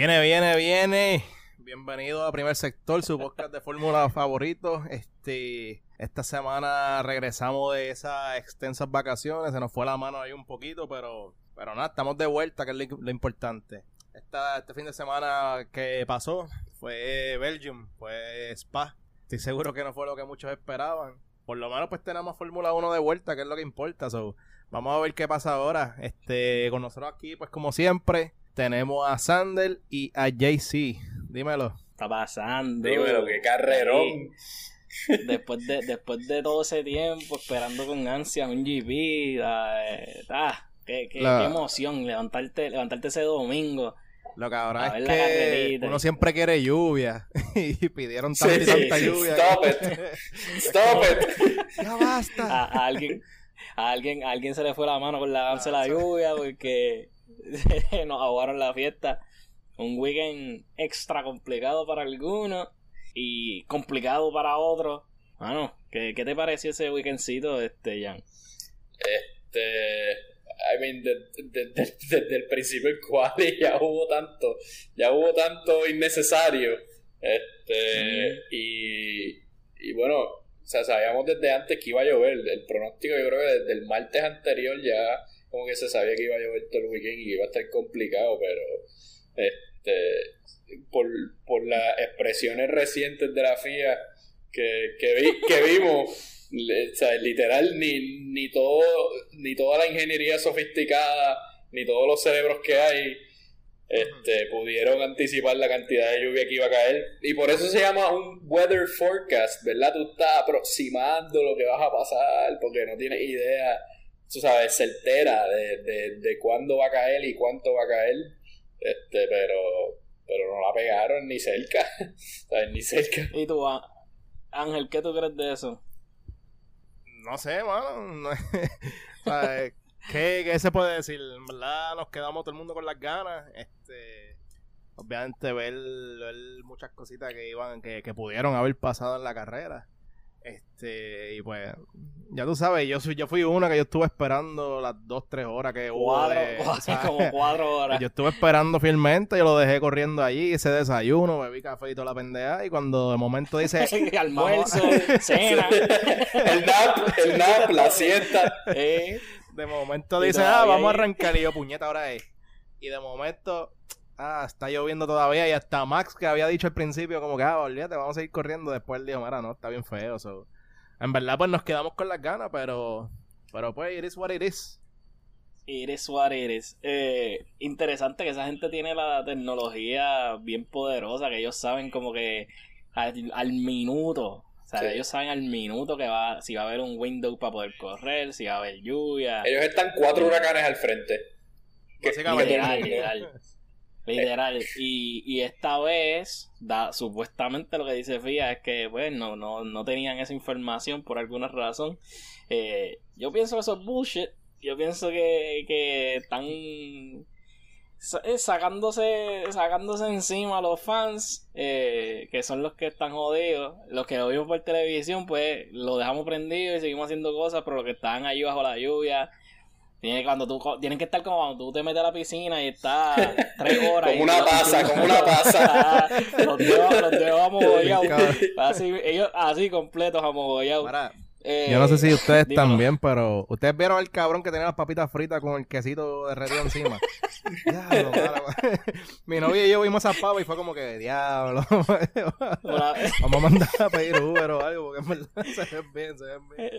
Viene, viene, viene. Bienvenido a Primer Sector, su podcast de fórmula favorito. Este, esta semana regresamos de esas extensas vacaciones. Se nos fue la mano ahí un poquito, pero, pero nada, estamos de vuelta, que es lo, importante. Esta, este fin de semana que pasó fue Belgium, fue Spa. Estoy seguro que no fue lo que muchos esperaban. Por lo menos pues tenemos Fórmula 1 de vuelta, que es lo que importa. So, vamos a ver qué pasa ahora. Este, con nosotros aquí, pues como siempre, tenemos a Sander y a JC. Dímelo. Está pasando. Dímelo, qué carrerón. Después de, después de todo ese tiempo esperando con ansia un GP, ah, eh, ah, qué, qué, La- qué emoción levantarte, levantarte ese domingo. Lo que ahora A es ver la que carrerita. uno siempre quiere lluvia. y pidieron tanta y Sí, tanta sí, lluvia. Stop it. Stop it. ya basta. A, a alguien, a alguien, a alguien se le fue la mano con la danza de la lluvia porque nos ahogaron la fiesta. Un weekend extra complicado para algunos y complicado para otros. Bueno, ¿qué, qué te pareció ese weekendcito, este, Jan? Este, I mean, de- de- de- desde el principio del quali ya hubo tanto, ya hubo tanto innecesario. Este, y, y bueno, o sea, sabíamos desde antes que iba a llover. El pronóstico, yo creo que desde el martes anterior ya como que se sabía que iba a llover todo el weekend y que iba a estar complicado, pero este, por, por las expresiones recientes de la FIA que, que, vi- que vimos, o sea, literal, ni, ni, todo, ni toda la ingeniería sofisticada, ni todos los cerebros que hay, este, pudieron anticipar la cantidad de lluvia que iba a caer. Y por eso se llama un weather forecast, ¿verdad? Tú estás aproximando lo que vas a pasar, porque no tienes idea, tú sabes, certera de, de, de cuándo va a caer y cuánto va a caer. Este, pero, pero no la pegaron ni cerca, ¿sabes? Ni cerca. ¿Y tú, Ángel, qué tú crees de eso? No sé, mano. Eh, ¿qué, qué se puede decir? En verdad nos quedamos todo el mundo con las ganas. Este, obviamente ver, ver muchas cositas que iban, que, que pudieron haber pasado en la carrera. Este, y pues, ya tú sabes, yo soy, yo fui uno que yo estuve esperando las dos, tres horas que hubo de- como cuatro horas. Yo estuve esperando fielmente, yo lo dejé corriendo allí, hice desayuno, bebí café y toda la pendeja, y cuando de momento dice, Almuerzo, cena. el nap, el nap, la siesta. eh, De momento dice, ah, vamos a arrancar. Y yo, puñeta, ahora es. Y de momento, ah, está lloviendo todavía. Y hasta Max, que había dicho al principio, como que, ah, olvídate, vamos a seguir corriendo. Después él dijo, mira, no, está bien feo. so". En verdad, pues nos quedamos con las ganas, pero, pero pues, it is what it is. Eres what eres. Eh, interesante que esa gente tiene la tecnología bien poderosa, que ellos saben como que al, al minuto. O sea, Sí. ellos saben al minuto que va, si va a haber un window para poder correr, si va a haber lluvia. Ellos están cuatro huracanes al frente. Que- Básicamente. Literal, literal. Literal. Y, y esta vez, da, supuestamente lo que dice FIA es que pues, no, no, tenían esa información por alguna razón. Eh, yo pienso que eso es bullshit. Yo pienso que, que están eh, sacándose, sacándose encima a los fans, eh, que son los que están jodidos. Los que lo vimos por televisión, pues lo dejamos prendido y seguimos haciendo cosas, pero los que están ahí bajo la lluvia. Tiene, cuando tú, co- tienen que estar como cuando tú te metes a la piscina y estás tres horas. Como y una tú- taza, tú- como una taza. los dedos, los dedos amogollados. Así, ellos así completos amogollados. Eh, yo no sé si ustedes dímelo. también, pero ustedes vieron al cabrón que tenía las papitas fritas con el quesito derretido encima. diablo. Mi novia y yo vimos esa papa y fue como que, diablo. Vamos a mandar a pedir Uber o algo, porque en verdad se ven bien, se ven bien.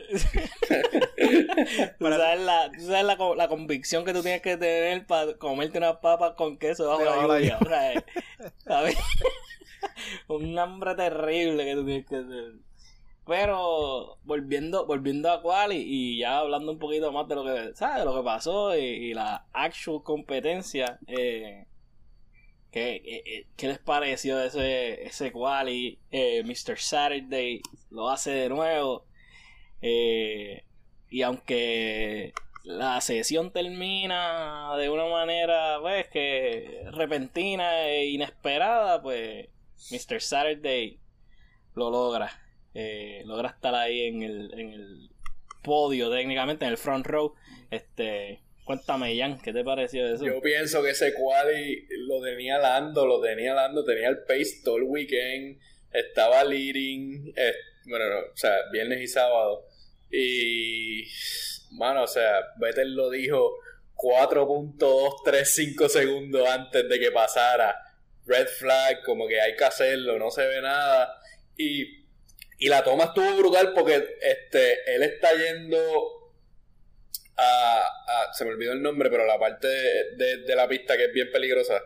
tú sabes, la, tú sabes la, la convicción que tú tienes que tener para comerte unas papas con queso bajo la la lluvia. Eh, ¿sabes? Un hambre terrible que tú tienes que tener. Pero volviendo, volviendo a Quali y ya hablando un poquito más de lo que, ¿sabes? Lo que pasó y, la actual competencia, eh, ¿qué, eh, qué les pareció ese, ese Quali? Eh, Mr. Saturday lo hace de nuevo. Eh, y aunque la sesión termina de una manera, pues, que repentina e inesperada, pues, Mr. Saturday lo logra. Eh, logra estar ahí en el, en el podio técnicamente, en el front row. Este, Cuéntame, Jan, ¿qué te pareció eso? Yo pienso que ese quali lo tenía Lando, lo tenía Lando, tenía el pace todo el weekend, estaba leading, eh, bueno, o sea, viernes y sábado. Y, mano, o sea, Vettel lo dijo 4.235 segundos antes de que pasara. Red flag, como que hay que hacerlo, no se ve nada. Y, y la toma estuvo brutal porque este, él está yendo se me olvidó el nombre, pero la parte de, la pista que es bien peligrosa.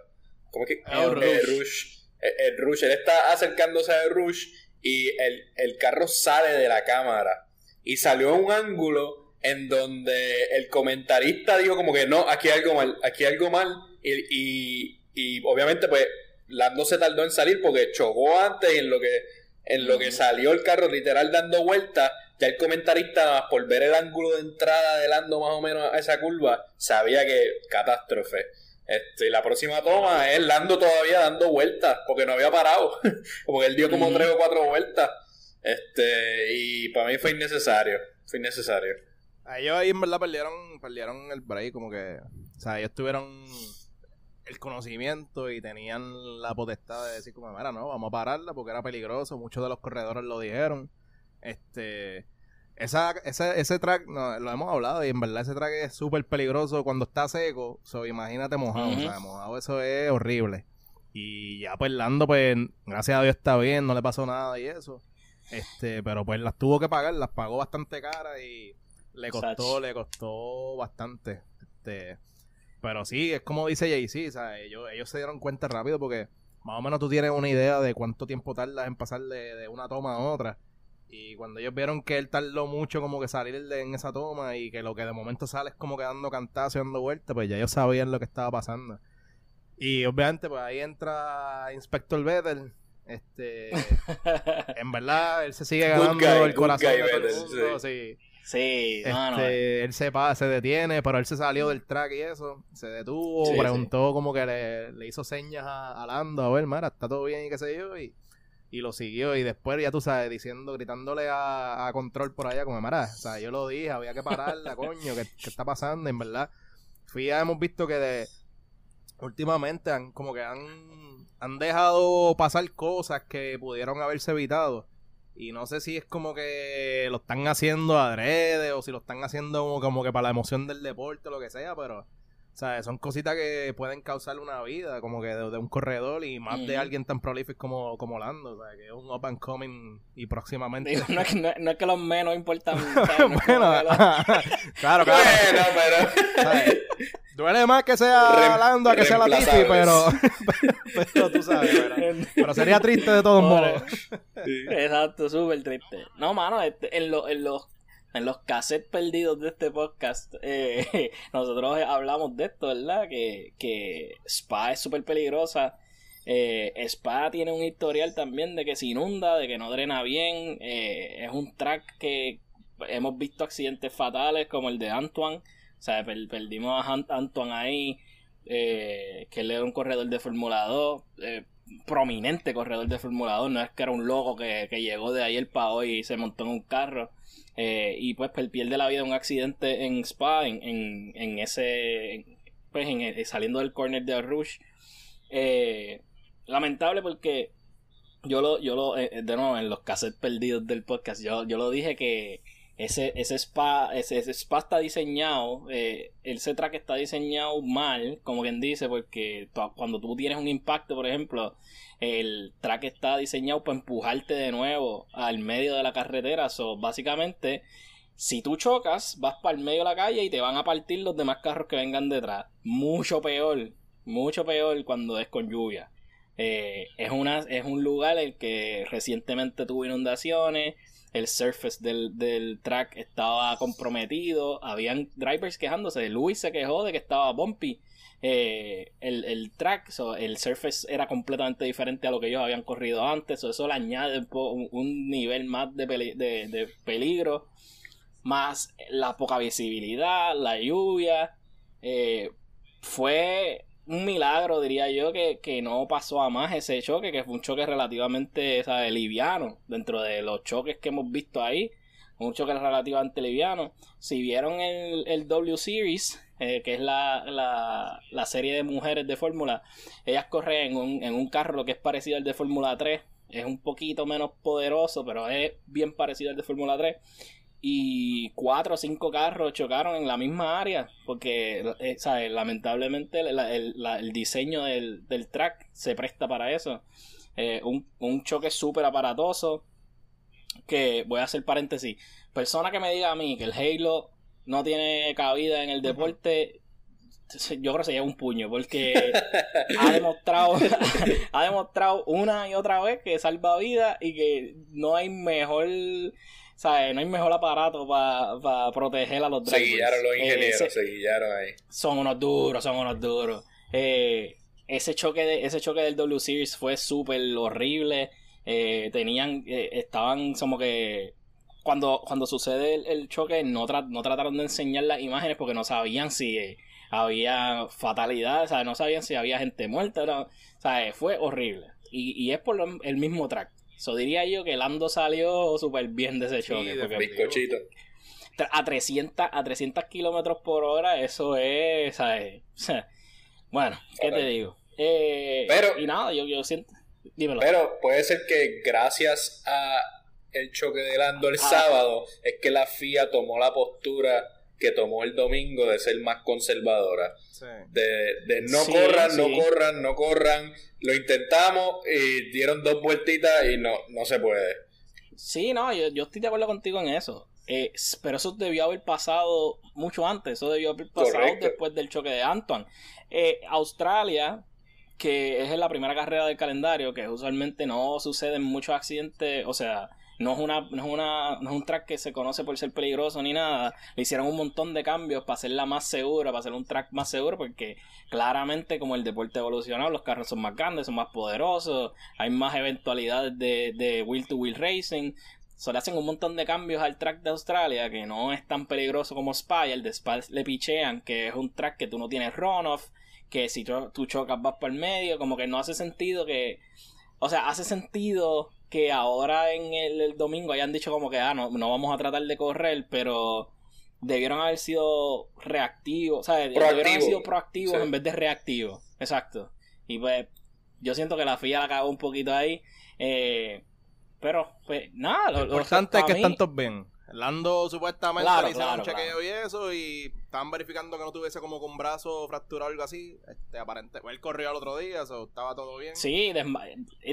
¿Cómo es que? Ah, el, Rush. El, Rush. Él está acercándose al Rush y el, carro sale de la cámara. Y salió a un ángulo en donde el comentarista dijo como que no, aquí hay algo mal, aquí hay algo mal. Y, y, obviamente pues Lando se tardó en salir porque chocó antes y en lo que, en lo que salió el carro literal dando vueltas ya el comentarista, por ver el ángulo de entrada de Lando más o menos a esa curva, sabía que catástrofe. Este, la próxima toma es Lando todavía dando vueltas, porque no había parado. porque él dio como tres o cuatro vueltas. Este, y para mí fue innecesario. Fue innecesario. ellos ahí en verdad perdieron, perdieron el break, como que. O sea, ellos tuvieron el conocimiento y tenían la potestad de decir como, mira, no, vamos a pararla porque era peligroso. Muchos de los corredores lo dijeron. Este. Esa, ese, ese track, no, lo hemos hablado y en verdad ese track es súper peligroso cuando está seco. So, imagínate mojado. O sea, mojado eso es horrible. Y ya pues Lando, pues, gracias a Dios está bien, no le pasó nada y eso. Este, pero pues las tuvo que pagar, las pagó bastante cara y le costó, le costó bastante. Este, pero sí, es como dice Jay-Z, ¿sabes? Ellos, ellos se dieron cuenta rápido porque más o menos tú tienes una idea de cuánto tiempo tardas en pasar de una toma a otra. Y cuando ellos vieron que él tardó mucho como que salir en esa toma y que lo que de momento sale es como que dando cantazo y dando vueltas, pues ya ellos sabían lo que estaba pasando. Y obviamente pues ahí entra Inspector Vettel. Este, en verdad, él se sigue ganando el corazón de todo el mundo, sí. Sí, este, él se, se detiene, pero él se salió del track y eso. Se detuvo, preguntó como que le, hizo señas a, a, Lando, a ver, Mara, está todo bien y qué sé yo. Y y lo siguió y después ya tú sabes diciendo gritándole a, control por allá como mara o sea yo lo dije había que pararla coño ¿qué, está pasando en verdad fui ya hemos visto que de últimamente han como que han han dejado pasar cosas que pudieron haberse evitado y no sé si es como que lo están haciendo adrede o si lo están haciendo como que para la emoción del deporte o lo que sea pero sea, son cositas que pueden causar una vida, como que de, un corredor y más de alguien tan prolífico como, como Lando, o sea, que es un up and coming y próximamente. no, es, no, es, que los menos importan. bueno, claro, claro. pero. Duele más que sea Lando a que sea Latifi, pero, pero, tú sabes, pero, sería triste de todos modos. Exacto, súper triste. No, mano, este, en, lo, en los en los cassettes perdidos de este podcast, eh, nosotros hablamos de esto, ¿verdad? Que, que Spa es súper peligrosa. Eh, Spa tiene un historial también de que se inunda, de que no drena bien. Eh, es un track que hemos visto accidentes fatales como el de Antoine. O sea, perdimos a Antoine ahí, que él era un corredor de Fórmula 2 prominente corredor de Fórmula 2, no es que era un loco que, que llegó de ayer para hoy y se montó en un carro. Eh, y pues, pierde la vida en un accidente en Spa, en, en, ese, pues en, eh, saliendo del corner de Rush. Eh, lamentable porque yo lo, yo lo, de nuevo, en los cassettes perdidos del podcast, yo, yo lo dije que ese, ese spa, ese, spa está diseñado, eh, el C-Track está diseñado mal, como quien dice, porque cuando tú tienes un impacto, por ejemplo, el track está diseñado para empujarte de nuevo al medio de la carretera. So, básicamente, si tú chocas, vas para el medio de la calle y te van a partir los demás carros que vengan detrás. Mucho peor, mucho peor cuando es con lluvia. Eh, es, una, es un lugar el que recientemente tuvo inundaciones, el surface del, del, track estaba comprometido, habían drivers quejándose, Luis se quejó de que estaba bumpy eh, el, track, el surface era completamente diferente a lo que ellos habían corrido antes, eso le añade un, nivel más de, de, peligro, más la poca visibilidad, la lluvia. Eh, fue un milagro, diría yo, que, no pasó a más ese choque, que fue un choque relativamente liviano dentro de los choques que hemos visto ahí. Un choque relativamente liviano. Si vieron el, el W Series, eh, que es la, la, la, serie de mujeres de Fórmula, ellas corren en un, en un carro que es parecido al de Fórmula 3. Es un poquito menos poderoso, pero es bien parecido al de Fórmula 3 y cuatro o cinco carros chocaron en la misma área porque eh, ¿sabes? lamentablemente el, diseño del, track se presta para eso. Eh, un, un, choque súper aparatoso que voy a hacer paréntesis. Persona que me diga a mí que el Halo no tiene cabida en el deporte yo creo que se lleva un puño porque ha demostrado ha demostrado una y otra vez que salva vida y que no hay mejor ¿sabes? No hay mejor aparato para proteger a los drivers. Se guiaron los ingenieros, se guiaron ahí. Son unos duros, son unos duros. Eh, ese choque de, ese choque del W Series fue súper horrible. Eh, tenían, eh, estaban como que cuando, cuando sucede el, choque no, no trataron de enseñar las imágenes porque no sabían si había fatalidad, ¿sabes? no sabían si había gente muerta, no, ¿sabes? fue horrible. Y, y es por el mismo track. Eso diría yo que Lando salió súper bien de ese choque. bizcochito. A 300, a 300 kilómetros por hora, eso es. ¿sabes? bueno, ¿qué te digo? Eh, pero, y nada, yo, yo siento. Dímelo. Pero puede ser que gracias a el choque de Lando el ah. sábado, es que la FIA tomó la postura que tomó el domingo de ser más conservadora. De, no corran, no corran, no corran. Lo intentamos y dieron dos vueltitas y no, no se puede. Sí, no, yo, estoy de acuerdo contigo en eso. Eh, pero eso debió haber pasado mucho antes. Eso debió haber pasado después del choque de Antoine. Eh, Australia, que es la primera carrera del calendario, que usualmente no suceden muchos accidentes, o sea, no es, una, no, es una, no es un track que se conoce por ser peligroso ni nada. Le hicieron un montón de cambios para hacerla más segura, para hacer un track más seguro, porque claramente como el deporte evolucionado, los carros son más grandes, son más poderosos, hay más eventualidades de, de wheel to wheel racing. Solo hacen un montón de cambios al track de Australia que no es tan peligroso como Spa. El de Spa le pichean, que es un track que tú no tienes runoff, que si tú chocas vas por el medio, como que no hace sentido que... O sea, hace sentido que ahora en el, domingo hayan dicho como que, ah, no, no vamos a tratar de correr, pero debieron haber sido reactivos, o sea, debieron haber sido proactivos en vez de reactivos. Exacto. Y pues, yo siento que la FIA la cagó un poquito ahí. Eh, pero, pues, nada. Lo, importante es que están todos bien. Lando supuestamente le hicieron un chequeo y eso y estaban verificando que no tuviese como con brazo fracturado o algo así. Este, aparente, él corrió al otro día, eso estaba todo bien. Sí,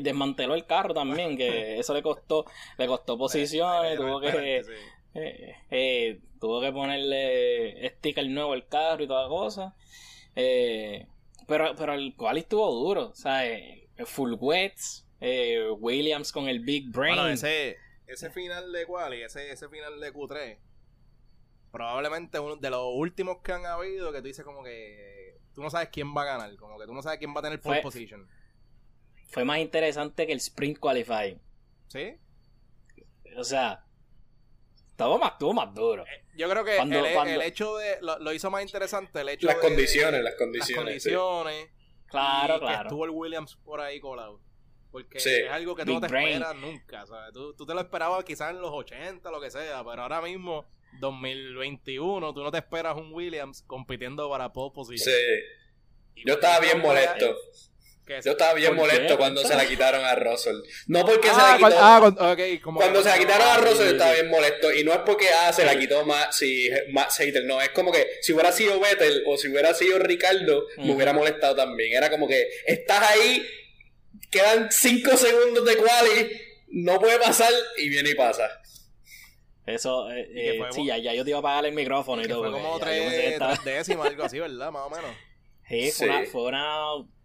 desmanteló el carro también, que eso le costó, le costó posiciones, tuvo que eh, eh, tuvo que ponerle sticker nuevo al carro y toda cosa. Eh, pero, pero el cual estuvo duro, o sea, full wets, Williams con el big brain. Bueno, ese, ese final de quali, ese, ese final de Q3 probablemente uno de los últimos que han habido que tú dices como que tú no sabes quién va a ganar, como que tú no sabes quién va a tener pole position. Fue más interesante que el sprint qualifying. ¿Sí? O sea, todo más, estuvo más duro. Eh, yo creo que el, hecho de. Lo, hizo más interesante el hecho las de. Condiciones, las condiciones, las condiciones. Claro, claro. Que estuvo el Williams por ahí colado. Porque es algo que tú no te esperas nunca. Tú, tú, te lo esperabas quizás en los 80, lo que sea, pero ahora mismo 2021, tú no te esperas un Williams compitiendo para pole position. Sí. Yo estaba bien molesto. Yo estaba bien molesto cuando se la quitaron a Russell. No porque se la ah, quitó. Ah, cuando se la quitaron a Russell estaba bien molesto. Y no es porque ah, se la quitó más, si, más No, es como que si hubiera sido Vettel o si hubiera sido Ricardo, me hubiera molestado también. Era como que estás ahí, quedan 5 segundos de quali, no puede pasar y viene y pasa. Eso, eh, eh sí, ya, ya, yo te iba a apagar el micrófono y, todo. Fue como tres, décimas, algo así, ¿verdad? Más o menos. Sí, fue, Una, fue una,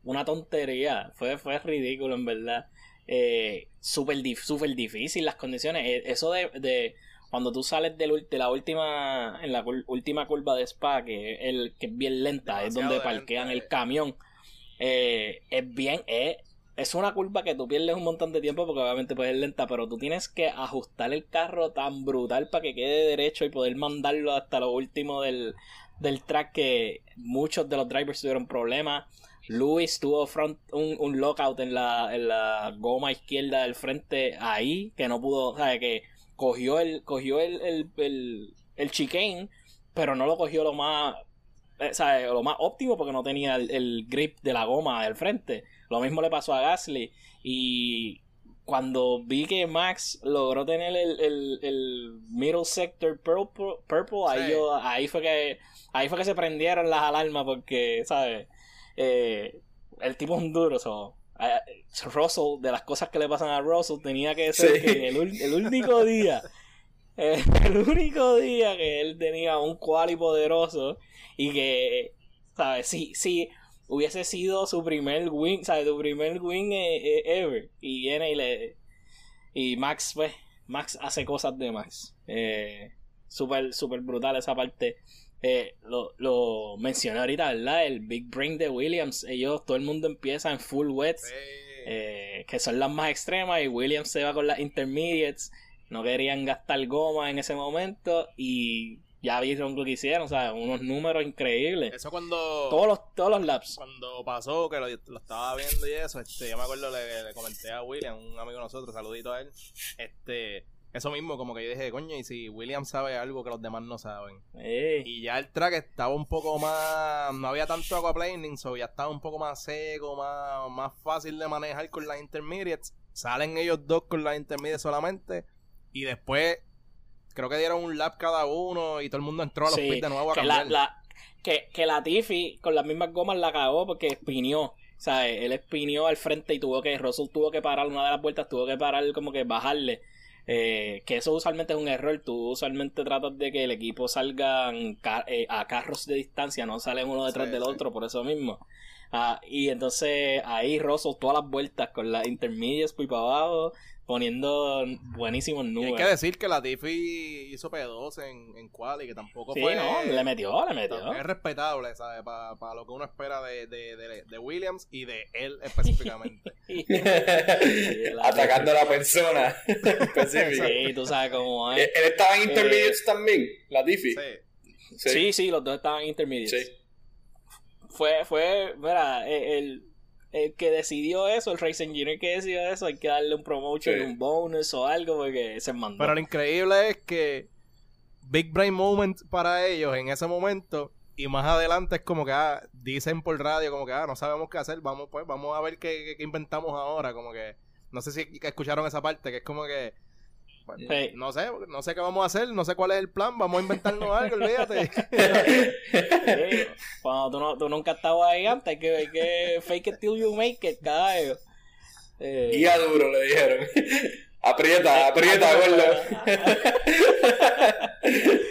una, tontería. Fue, fue ridículo, en verdad. Eh, Súper super difícil las condiciones. Eh, eso de, de cuando tú sales de, la última en la última curva de Spa que, el, que es bien lenta es donde parquean el camión eh, es bien es es una curva que tú pierdes un montón de tiempo porque obviamente puede ser lenta, pero tú tienes que ajustar el carro tan brutal para que quede derecho y poder mandarlo hasta lo último del, track que muchos de los drivers tuvieron problemas. Luis tuvo un, un lockout en la, en la goma izquierda del frente ahí, que no pudo, o sea, que cogió el, cogió el, el, el, el pero no lo cogió lo más eh, lo más óptimo porque no tenía el grip de la goma del frente. Lo mismo le pasó a Gasly. Y cuando vi que Max logró tener el, el, el middle sector purple, purple ahí, yo, ahí fue que ahí fue que se prendieron las alarmas porque, ¿sabes? Eh, el tipo es un duro, so, eh, Russell, de las cosas que le pasan a Russell, tenía que ser Sí. que en el, el único día, el único día que él tenía un quali poderoso y que, ¿sabes? Sí, sí, hubiese sido su primer win, ¿sabes? Su primer win eh, eh, ever. Y viene y le. Y Max, pues, Max hace cosas de Max. Eh, súper, súper brutal esa parte. Eh, lo, lo mencioné ahorita, ¿verdad? El Big Brain de Williams. Ellos, todo el mundo empieza en full wets, eh, que son las más extremas, y Williams se va con las intermediates. No querían gastar goma en ese momento, y ya vieron lo que hicieron, o sea, unos números increíbles. Eso cuando. Todos los, todos los laps. Cuando pasó, que lo, lo estaba viendo y eso, este, yo me acuerdo, le, le comenté a William, un amigo de nosotros, saludito a él, este, eso mismo, como que yo dije, coño, y si William sabe algo que los demás no saben. Eh, Y ya el track estaba un poco más, no había tanto aquaplaning, so ya estaba un poco más seco, más, más fácil de manejar con las intermediates. Salen ellos dos con las intermediates solamente, y después creo que dieron un lap cada uno y todo el mundo entró a los Sí, pits de nuevo a que la, cambiar. la- que, que la Tiffy con las mismas gomas la cagó porque espinió. O sea, él espinió al frente y tuvo que, Russell tuvo que parar una de las vueltas, tuvo que parar como que bajarle. Eh, que eso usualmente es un error. Tú usualmente tratas de que el equipo salga a carros de distancia, no salen uno detrás Sí, del sí. otro, por eso mismo. Ah, y entonces ahí Russell todas las vueltas con las intermedias por para abajo, poniendo buenísimos Y hay números. que decir que la Tiffy hizo P2 en, en quali, que tampoco Sí, fue... no, le metió, le metió. Es respetable, ¿sabes? Para lo que uno espera de, de, de, de Williams y de él específicamente. Atacando a la persona específica. Sí, tú sabes cómo es. Él él estaba en intermediates también, la Diffie. Sí. Sí, sí, los dos estaban intermedios. Sí. Fue, fue, mira, el, el que decidió eso, el race engineer que decidió eso, hay que darle un promotion, Sí. un bonus o algo porque se mandó. Pero lo increíble es que Big Brain Moment para ellos en ese momento y más adelante es como que ah, dicen por radio como que ah, no sabemos qué hacer, vamos pues vamos a ver qué, qué- qué inventamos ahora, como que no sé si escucharon esa parte que es como que bueno, Sí. no sé, no sé qué vamos a hacer, no sé cuál es el plan, vamos a inventarnos algo, olvídate. Sí, cuando tú, no, tú nunca has estado ahí antes, hay que, hay que fake it till you make it, carajo. Eh, Guía duro, le dijeron. aprieta, aprieta, gordo.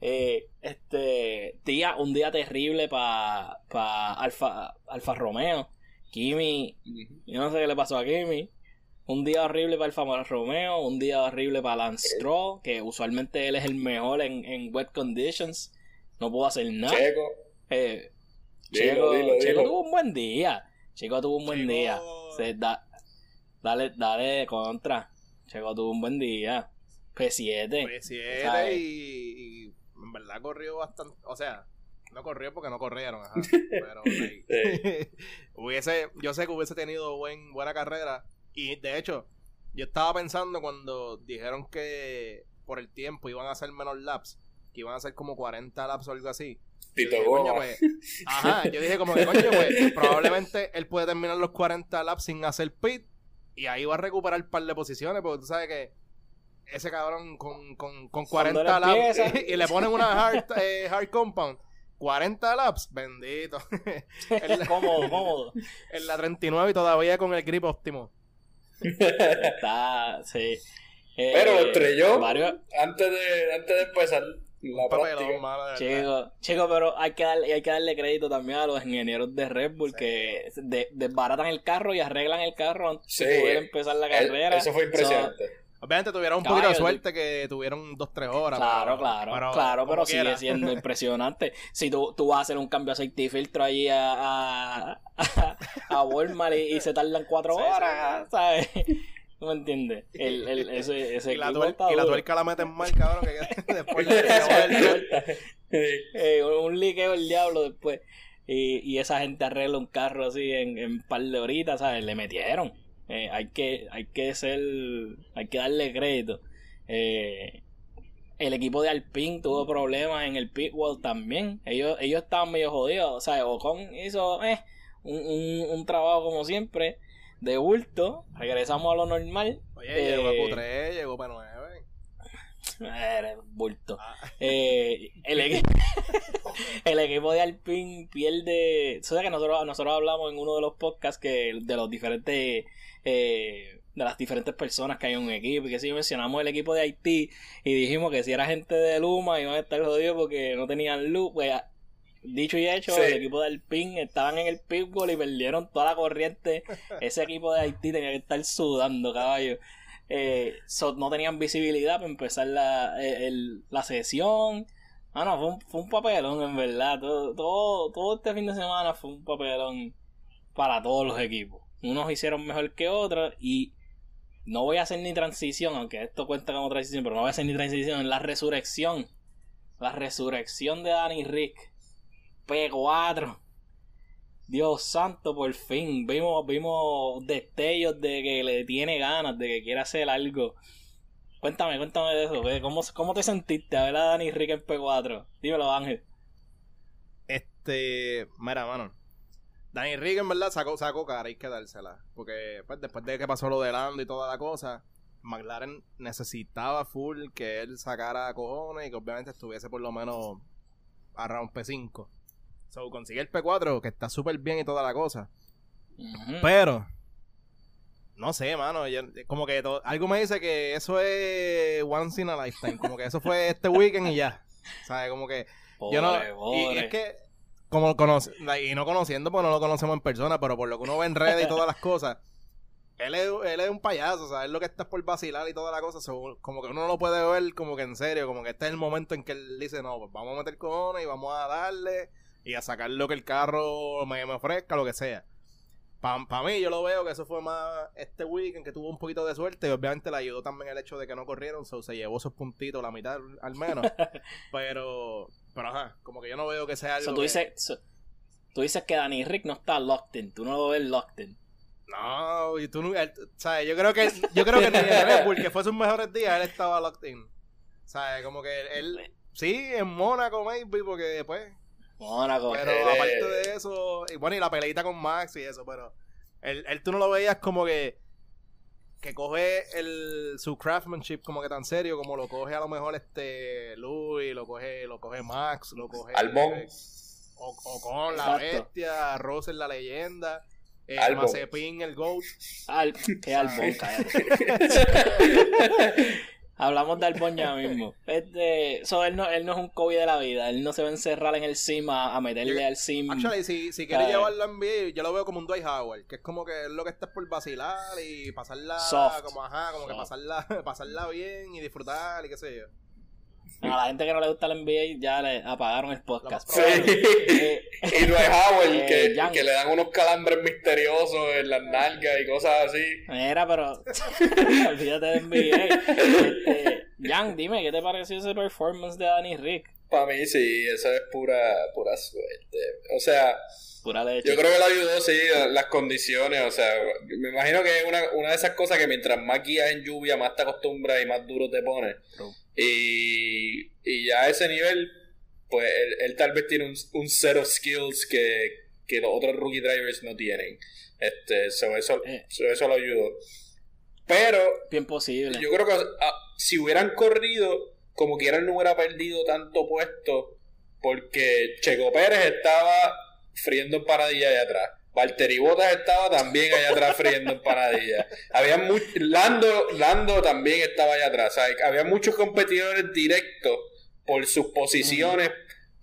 Eh, este día, un día terrible para pa Alfa, Alfa Romeo. Kimi, yo no sé qué le pasó a Kimi. Un día horrible para Alfa Romeo, un día horrible para Lance Stroll, que usualmente él es el mejor en, en wet conditions. No pudo hacer nada. Checo. Eh, Dilo, Checo, dilo, Checo dilo. tuvo un buen día. Checo tuvo un buen Checo- día. Se da- dale, dale contra. Checo tuvo un buen día. P7. Pues siete ¿Sabes? y, y en verdad corrió bastante, o sea, no corrió porque no corrieron, ajá, pero like, hubiese, yo sé que hubiese tenido buen, buena carrera y de hecho, yo estaba pensando cuando dijeron que por el tiempo iban a hacer menos laps, que iban a hacer como 40 laps o algo así. Tito Yo dije, coño, pues, ajá, yo dije como que coño, pues probablemente él puede terminar los 40 laps sin hacer pit y ahí va a recuperar un par de posiciones porque tú sabes que ese cabrón con, con, con Cuando 40 él laps y le ponen una hard, eh, hard compound 40 laps, bendito en, la, cómodo, cómodo. en la 39 y todavía con el grip óptimo Está, sí. Eh, Pero estrelló Varios, antes de, antes de empezar la práctica. Chico, chico, pero hay que, darle, hay que darle crédito también a los ingenieros de Red Bull que de- desbaratan el carro y arreglan el carro antes Sí, de poder empezar la carrera. Eso fue impresionante. Obviamente tuvieron un Caballo, poquito de suerte que tuvieron 2-3 horas Claro, pero- claro, claro, pero sigue quiera. siendo impresionante. Si tú, tú vas a hacer un cambio de aceite y filtro allí a, a, a, Walmart y, y se tardan cuatro Sí, horas, ¿sabes? ¿Tú me entiendes? El, el, ese, ese y la, equipo tuer- está y la tuerca la meten mal cabrón que después le Eh, un liqueo el diablo después. Y, y esa gente arregla un carro así en, en par de horitas, ¿sabes? Le metieron. Eh, hay que hay que ser hay que darle crédito. Eh, El equipo de Alpine tuvo problemas en el pitwall también. Ellos, ellos estaban medio jodidos. O sea, Ocon hizo eh, un, un, un trabajo como siempre de bulto. Regresamos a lo normal. Oye, llegó a Q3, llegó para 9. Eres bulto. Eh, el, el, equipo de Alpine pierde. ¿Sabes que nosotros, nosotros hablamos en uno de los podcasts que de los diferentes. Eh, de las diferentes personas que hay en un equipo y que si mencionamos el equipo de Haití y dijimos que si era gente de Luma iban a estar jodidos porque no tenían luz, pues dicho y hecho, el equipo de Alpine estaban en el pitbull y perdieron toda la corriente. Ese equipo de Haití tenía que estar sudando, caballo eh, no tenían visibilidad para empezar la, eh, la sesión. Ah, no, fue un, fue un papelón, en verdad. Todo, todo, todo este fin de semana fue un papelón para todos los equipos. Unos hicieron mejor que otros y no voy a hacer ni transición, aunque esto cuenta como transición, pero no voy a hacer ni transición la resurrección. La resurrección de Danny Rick. P4. Dios santo, por fin. Vimos, vimos destellos de que le tiene ganas, de que quiere hacer algo. Cuéntame, cuéntame de eso. ¿Cómo, cómo te sentiste a ver a Dani Rick en P4? Dímelo, Ángel. Este. Mira, mano. Dani Rick en verdad sacó, sacó cara, hay que dársela. Porque pues, después de que pasó lo de Lando y toda la cosa, McLaren necesitaba full que él sacara cojones y que obviamente estuviese por lo menos a round P5. So, consigue el P4, que está súper bien y toda la cosa. Pero, no sé, mano. como que algo me dice que eso es once in a lifetime. Como que eso fue este weekend y ya. ¿Sabes? Como que. yo no. Y, es que, como conoce, y no conociendo, pues no lo conocemos en persona, pero por lo que uno ve en redes y todas las cosas. Él es, él es un payaso, o sea, es lo que está por vacilar y toda la cosa. como que uno no lo puede ver como que en serio, como que este es el momento en que él dice, no, pues vamos a meter cojones y vamos a darle y a sacar lo que el carro me, ofrezca, lo que sea. Para mí, yo lo veo que eso fue más este weekend que tuvo un poquito de suerte y obviamente le ayudó también el hecho de que no corrieron, so, se llevó esos puntitos, la mitad al menos. pero, pero ajá, como que yo no veo que sea algo. tú, dices, tú dices que Danny Rick no está locked in, tú no lo ves locked in. No, y tú no, ¿sabes? Yo creo que, yo creo que en Red Bull, que fue sus mejores días, él estaba locked in. ¿Sabes? Como que él, sí, en Mónaco, maybe, porque después Mónaco. Pero aparte de eso, y bueno, y la peleita con Max y eso, pero él, él tú no lo veías como que que coge el su craftsmanship como que tan serio como lo coge a lo mejor este Louis, lo coge lo coge Max, lo coge Albon o, con la bestia, Rose la leyenda, eh, Mazepin el GOAT. Al, que Albon, Hablamos de Albon ya mismo. Este, so, él, no, él no es un COVID de la vida. Él no se va a encerrar en el sim a, meterle al sim. Actually, si, si quiere llevarlo en NBA, yo lo veo como un Dwight Howard. Que es como que es lo que está por vacilar y pasarla. Como, ajá, como que pasarla, pasarla bien y disfrutar y qué sé yo. A la gente que no le gusta el NBA ya le apagaron el podcast. Sí. Eh, y no es Howard, eh, que, que, le dan unos calambres misteriosos en las nalgas y cosas así. Mira, pero olvídate de NBA. Este, Jan, dime, ¿qué te pareció ese performance de Danny Rick? Para mí sí, eso es pura, pura suerte. O sea, Pura leche. yo creo que le ayudó, sí, las condiciones. O sea, me imagino que es una, una de esas cosas que mientras más guías en lluvia, más te acostumbras y más duro te pones. Y, y ya a ese nivel, pues él, tal vez tiene un, un, set of skills que, que los otros rookie drivers no tienen. Este, eso, eh. eso lo ayudó. Pero. Bien posible. Yo creo que ah, si hubieran corrido, como quiera, no hubiera perdido tanto puesto. Porque Checo Pérez estaba friendo en paradilla allá atrás. Valtteri Bottas estaba también allá atrás friendo empanadillas. Había Lando, Lando también estaba allá atrás. Había muchos competidores directos por sus posiciones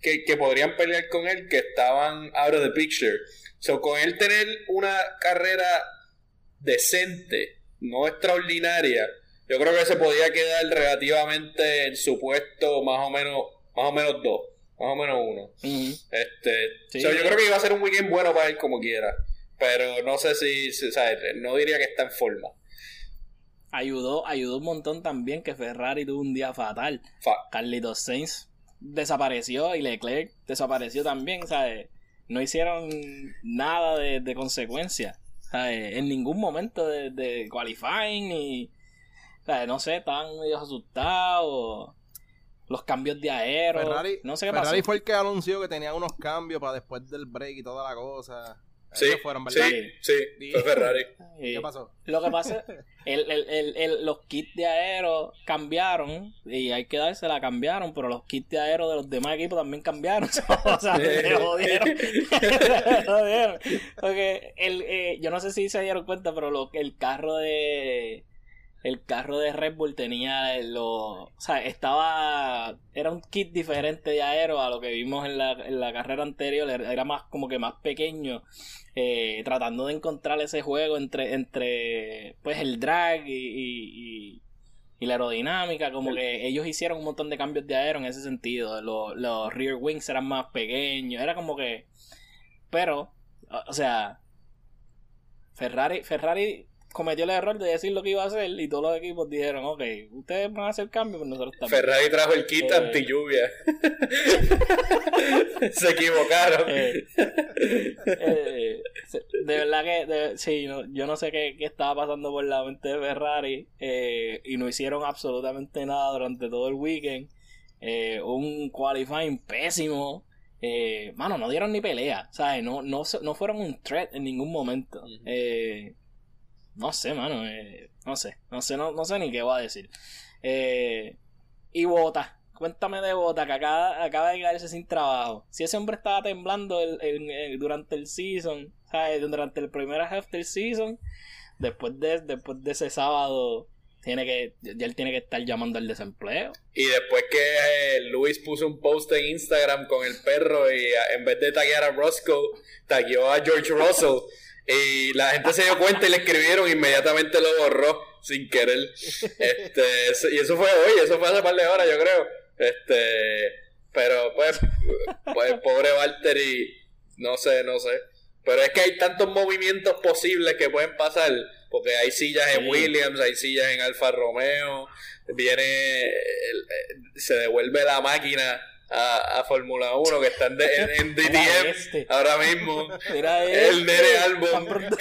que, podrían pelear con él que estaban out of the picture. So, con él tener una carrera decente, no extraordinaria, yo creo que se podía quedar relativamente en su puesto más o menos, más o menos dos más o menos uno. Este, yo creo que iba a ser un weekend bueno para él como quiera, pero no sé si, no diría que está en forma. Ayudó, ayudó un montón también que Ferrari tuvo un día fatal. Carlitos Sainz desapareció y Leclerc desapareció también, ¿sabes? No hicieron nada de, de consecuencia, En ningún momento de, de qualifying ni, No sé, estaban medio asustados los cambios de aero. Ferrari, no sé qué Ferrari pasó. fue el que anunció que tenía unos cambios para después del break y toda la cosa. Sí, Ellos fueron, ¿verdad? sí, sí, fue Ferrari. ¿Qué pasó? Lo que pasa es el, el, el, el- los kits de aero cambiaron y hay que dársela, cambiaron, pero los kits de aero de los demás equipos también cambiaron. o sea, se jodieron. Se jodieron. Porque el, eh, yo no sé si se dieron cuenta, pero lo, el carro de el carro de Red Bull tenía lo, o sea, estaba era un kit diferente de aero a lo que vimos en la, en la carrera anterior, era más como que más pequeño, eh, tratando de encontrar ese juego entre entre pues el drag y, y, y- y la aerodinámica, como que ellos hicieron un montón de cambios de aero en ese sentido, los, los rear wings eran más pequeños, era como que pero o o sea, Ferrari, Ferrari cometió el error de decir lo que iba a hacer y todos los equipos dijeron, ok, ustedes van a hacer cambios, pero nosotros también. Ferrari trajo el kit Eh. anti lluvia. Se equivocaron. Eh, eh, de verdad que de- sí, no- yo no sé qué, qué estaba pasando por la mente de Ferrari eh, y no hicieron absolutamente nada durante todo el weekend. Eh, un qualifying pésimo. Eh, mano, no dieron ni pelea, ¿sabes? No, no, no fueron un threat en ningún momento. Eh, no sé, mano. eh, no sé, no sé, no, no sé ni qué voy a decir. Eh, y Bota, cuéntame de Bota, que acaba, acaba de quedarse sin trabajo. Si ese hombre estaba temblando el- el- el- durante el season, ¿sabes? Durante el primer half del season, después de, después de ese sábado, tiene que, ya él tiene que estar llamando al desempleo. Y después que eh, Luis puso un post en Instagram con el perro y en vez de taguear a Roscoe, tagueó a George Russell. Y la gente se dio cuenta y le escribieron, inmediatamente lo borró sin querer. Este, y eso fue hoy, eso fue hace par de horas, yo creo. Este, pero pues, pues pobre Valtteri, no sé, no sé. Pero es que hay tantos movimientos posibles que pueden pasar. Porque hay sillas en. Williams, hay sillas en Alfa Romeo. Viene, eh, se devuelve la máquina a, a Fórmula 1 que están de- en, en DTM este. ahora mismo. Mira El este. nene Albon. Tan pronto,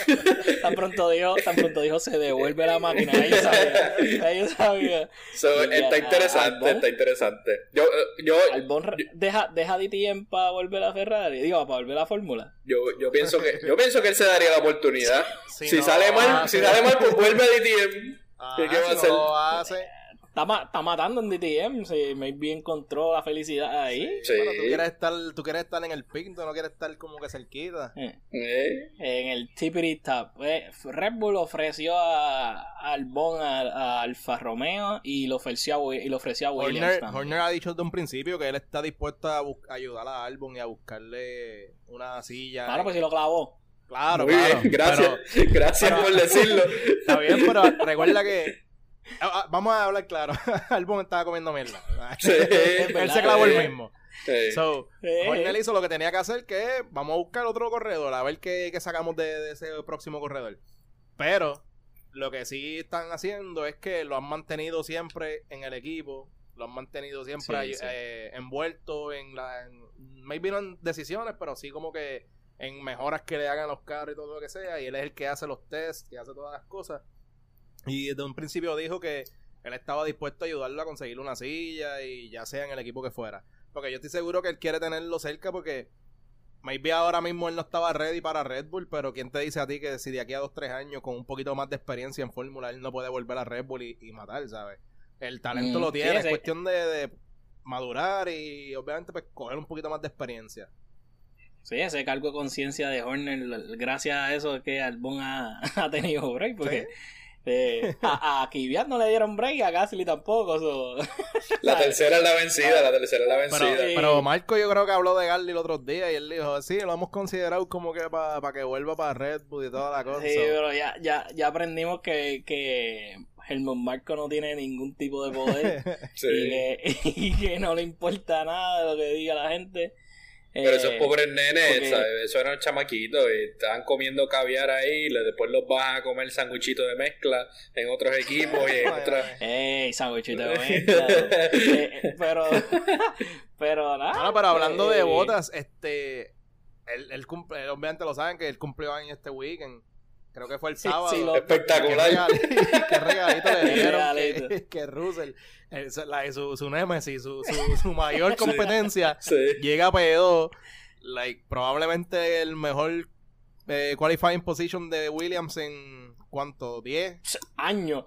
tan pronto dijo, tan pronto dijo se devuelve la máquina. Ahí sabía. Ahí sabía. So, está interesante, Albon. está interesante. Yo, eh, yo, Albon re- deja, deja DTM para volver a Ferrari. Digo, para volver a Fórmula. yo, yo pienso que yo pienso que él se daría la oportunidad. Si si no sale mal, hace. si sale mal, pues vuelve a DTM. Ah, ¿Qué- qué va a si hacer? no hace. Está, ma- está matando en DTM. Si maybe encontró la felicidad ahí. Sí. Bueno, tú quieres estar, tú quieres estar en el pick, tú no quieres estar como que cerquita. Eh, Eh, En el Tippity Tap. Eh, Red Bull ofreció a, Albon a, a Alfa Romeo y lo ofreció a, y lo ofreció a Williams. Horner, también. Horner ha dicho desde un principio que él está dispuesto a, ayudar a Albon y a buscarle una silla. Claro, pues si lo clavó. Claro, muy claro. bien, gracias. Pero- gracias pero- por decirlo. está bien, pero recuerda que. Ah, ah, Vamos a hablar claro. Albon estaba comiendo mierda. Sí, él se clavó el mismo. Eh, So. Horner hizo lo que tenía que hacer, que es, vamos a buscar otro corredor, a ver qué, qué sacamos de, de ese próximo corredor. Pero lo que sí están haciendo es que lo han mantenido siempre en el equipo, lo han mantenido siempre Sí, ahí, sí. eh, envuelto en la... En, maybe no en decisiones, pero sí como que en mejoras que le hagan los carros y todo lo que sea, y él es el que hace los tests, que hace todas las cosas. Y desde un principio dijo que él estaba dispuesto a ayudarlo a conseguir una silla y ya sea en el equipo que fuera. Porque yo estoy seguro que él quiere tenerlo cerca porque maybe ahora mismo él no estaba ready para Red Bull, pero ¿quién te dice a ti que si de aquí a dos, tres años con un poquito más de experiencia en Fórmula él no puede volver a Red Bull y, y matar, ¿sabes? El talento Mm, lo sí, tiene, es cuestión de, de madurar y obviamente pues coger un poquito más de experiencia. Sí, ese cargo de conciencia de Horner, gracias a eso es que Albon ha, ha tenido break, porque eh, a, a Kvyat no le dieron break, a Gasly tampoco. so- la tercera es la vencida, la tercera es la Pero, vencida. Pero Marco yo creo que habló de Garly el otro día y él dijo, sí, lo hemos considerado como que para que vuelva para Red Bull y toda la cosa. Sí, pero ya, ya, ya aprendimos que, que Helmut Marco no tiene ningún tipo de poder Sí. y, que, y que no le importa nada de lo que diga la gente. Pero esos Eh, pobres nenes, porque- ¿sabes? Eso eran chamaquitos y estaban comiendo caviar ahí y después los van a comer sanguchitos de mezcla en otros equipos y en otras... Ey, sándwichito de mezcla. Eh, eh, pero, pero nada. Bueno, pero hablando de botas, este, él, él cumple, obviamente lo saben que él cumplió años este weekend. Creo que fue el sábado. Sí, lo- Espectacular. Qué regalito, qué regalito le Qué dieron regalito. que, que Russell, eh, su- la- su, su némesis, su, su, su mayor competencia, Sí. llega a P2, like, probablemente el mejor eh, qualifying position de Williams en, ¿cuánto? ¿10? Años.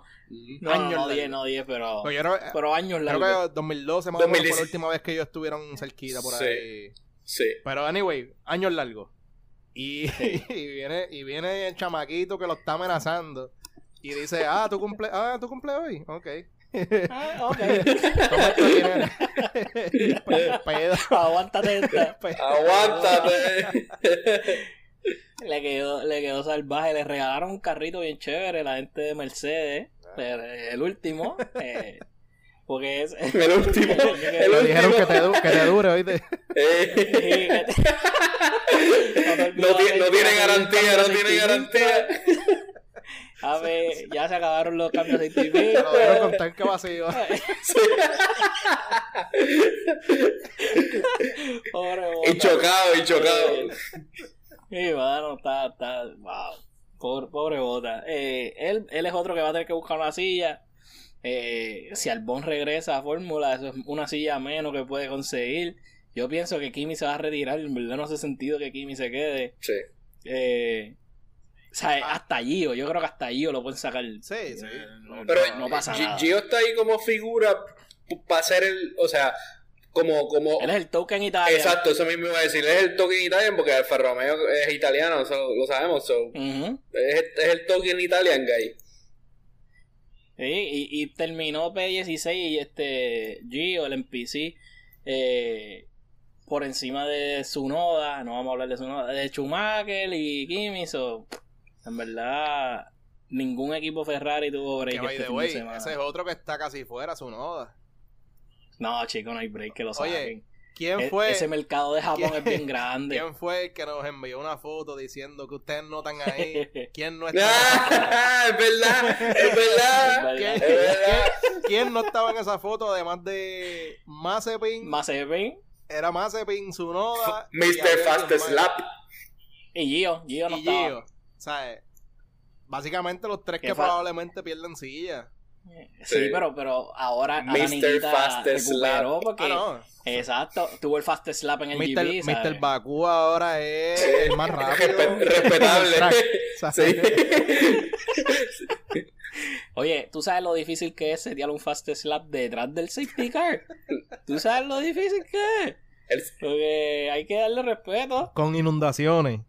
No, Años no, no, largos. 10, no 10, pero, yo creo, pero años creo largos. que 2012 más o menos fue 2010. la última vez que ellos estuvieron cerquita por Sí. ahí. Sí. Pero anyway, años largos. Y, y viene y viene el chamaquito que lo está amenazando y dice, "Ah, tú cumple, ah, tú cumple hoy." Ok. Ah, ok. Pedo. Aguántate esta. Aguántate. Le quedó, le quedó salvaje. Le regalaron un carrito bien chévere la gente de Mercedes. pero, eh, El último. eh, porque es. El último. El Le dijeron que último. te, que te dure, ¿oíste? Eh, No, tiene, no tiene garantía, no tiene garantía. A ver, ya se acabaron los cambios de TV. Lo dieron con tanque vacío. Pobre Y bota. chocado, y chocado. Sí, mano, está, está, wow. Pobre, pobre bota. Eh, él, él es otro que va a tener que buscar una silla. Eh, si Albón regresa a Fórmula, eso es una silla menos que puede conseguir. Yo pienso que Kimi se va a retirar. En verdad no hace sentido que Kimi se quede. Sí. Eh, o sea, hasta Gio. Yo creo que hasta Gio lo pueden sacar. Sí, sí. Eh, no, Pero no, no pasa nada. Gio está ahí como figura para ser el. O sea, como. como Él es el token Italia. Exacto, eso mismo iba a decir. Es el token Italian porque Alfa Romeo es italiano, lo sabemos. So, es, es el token Italian guy. Sí, y, y terminó P16 y este Gio, el NPC, eh, por encima de Tsunoda, no vamos a hablar de Tsunoda, de Schumacher y Kimi, so, en verdad ningún equipo Ferrari tuvo break Que este fin de way, semana. ese es otro que está casi fuera, su noda. No, chicos, no hay break que lo Oye, saquen. ¿Quién E- fue? Ese mercado de Japón ¿Quién- es bien grande. ¿Quién fue el que nos envió una foto diciendo que ustedes no están ahí? ¿Quién no está? Ah, es verdad, es verdad. ¿Quién, Es verdad. quién- no estaba en esa foto? Además de Mazepin, Mazepin era Mazepin, Sunoda Mr. Fastest Lap. y Gio, Gio no y estaba. Gio. ¿Sabes? Básicamente los tres ¿Qué que probablemente pierden silla. Sí, Sí. pero, pero ahora, Mr. Fastest recuperó Lap. porque Ah, no. Exacto, tuvo el fastest lap en el Mr. GP, ¿sabes? Mr. Bakú ahora es el más rápido. Respe- respetable. Oye, ¿tú sabes lo difícil que es setear un fastest lap detrás del safety car? ¿Tú sabes lo difícil que es? El- Porque hay que darle respeto. Con inundaciones.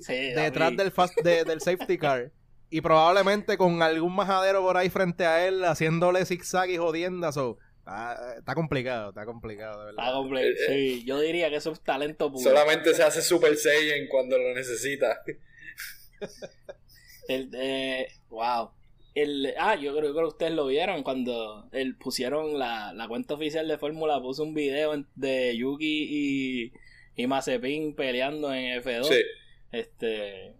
Sí, detrás del, fast, de- del safety car. Y probablemente con algún majadero por ahí frente a él haciéndole zigzag y jodienda. So, está, está complicado, está complicado, de Está verdad. completo. Sí, yo diría que eso es talento puro. Solamente se hace Super Saiyan cuando lo necesita. El, eh, wow. El, ah, yo creo, yo creo que ustedes lo vieron cuando el, pusieron la, la cuenta oficial de Fórmula, puso un video de Yuki y, y Mazepin peleando en F2. Sí. Este.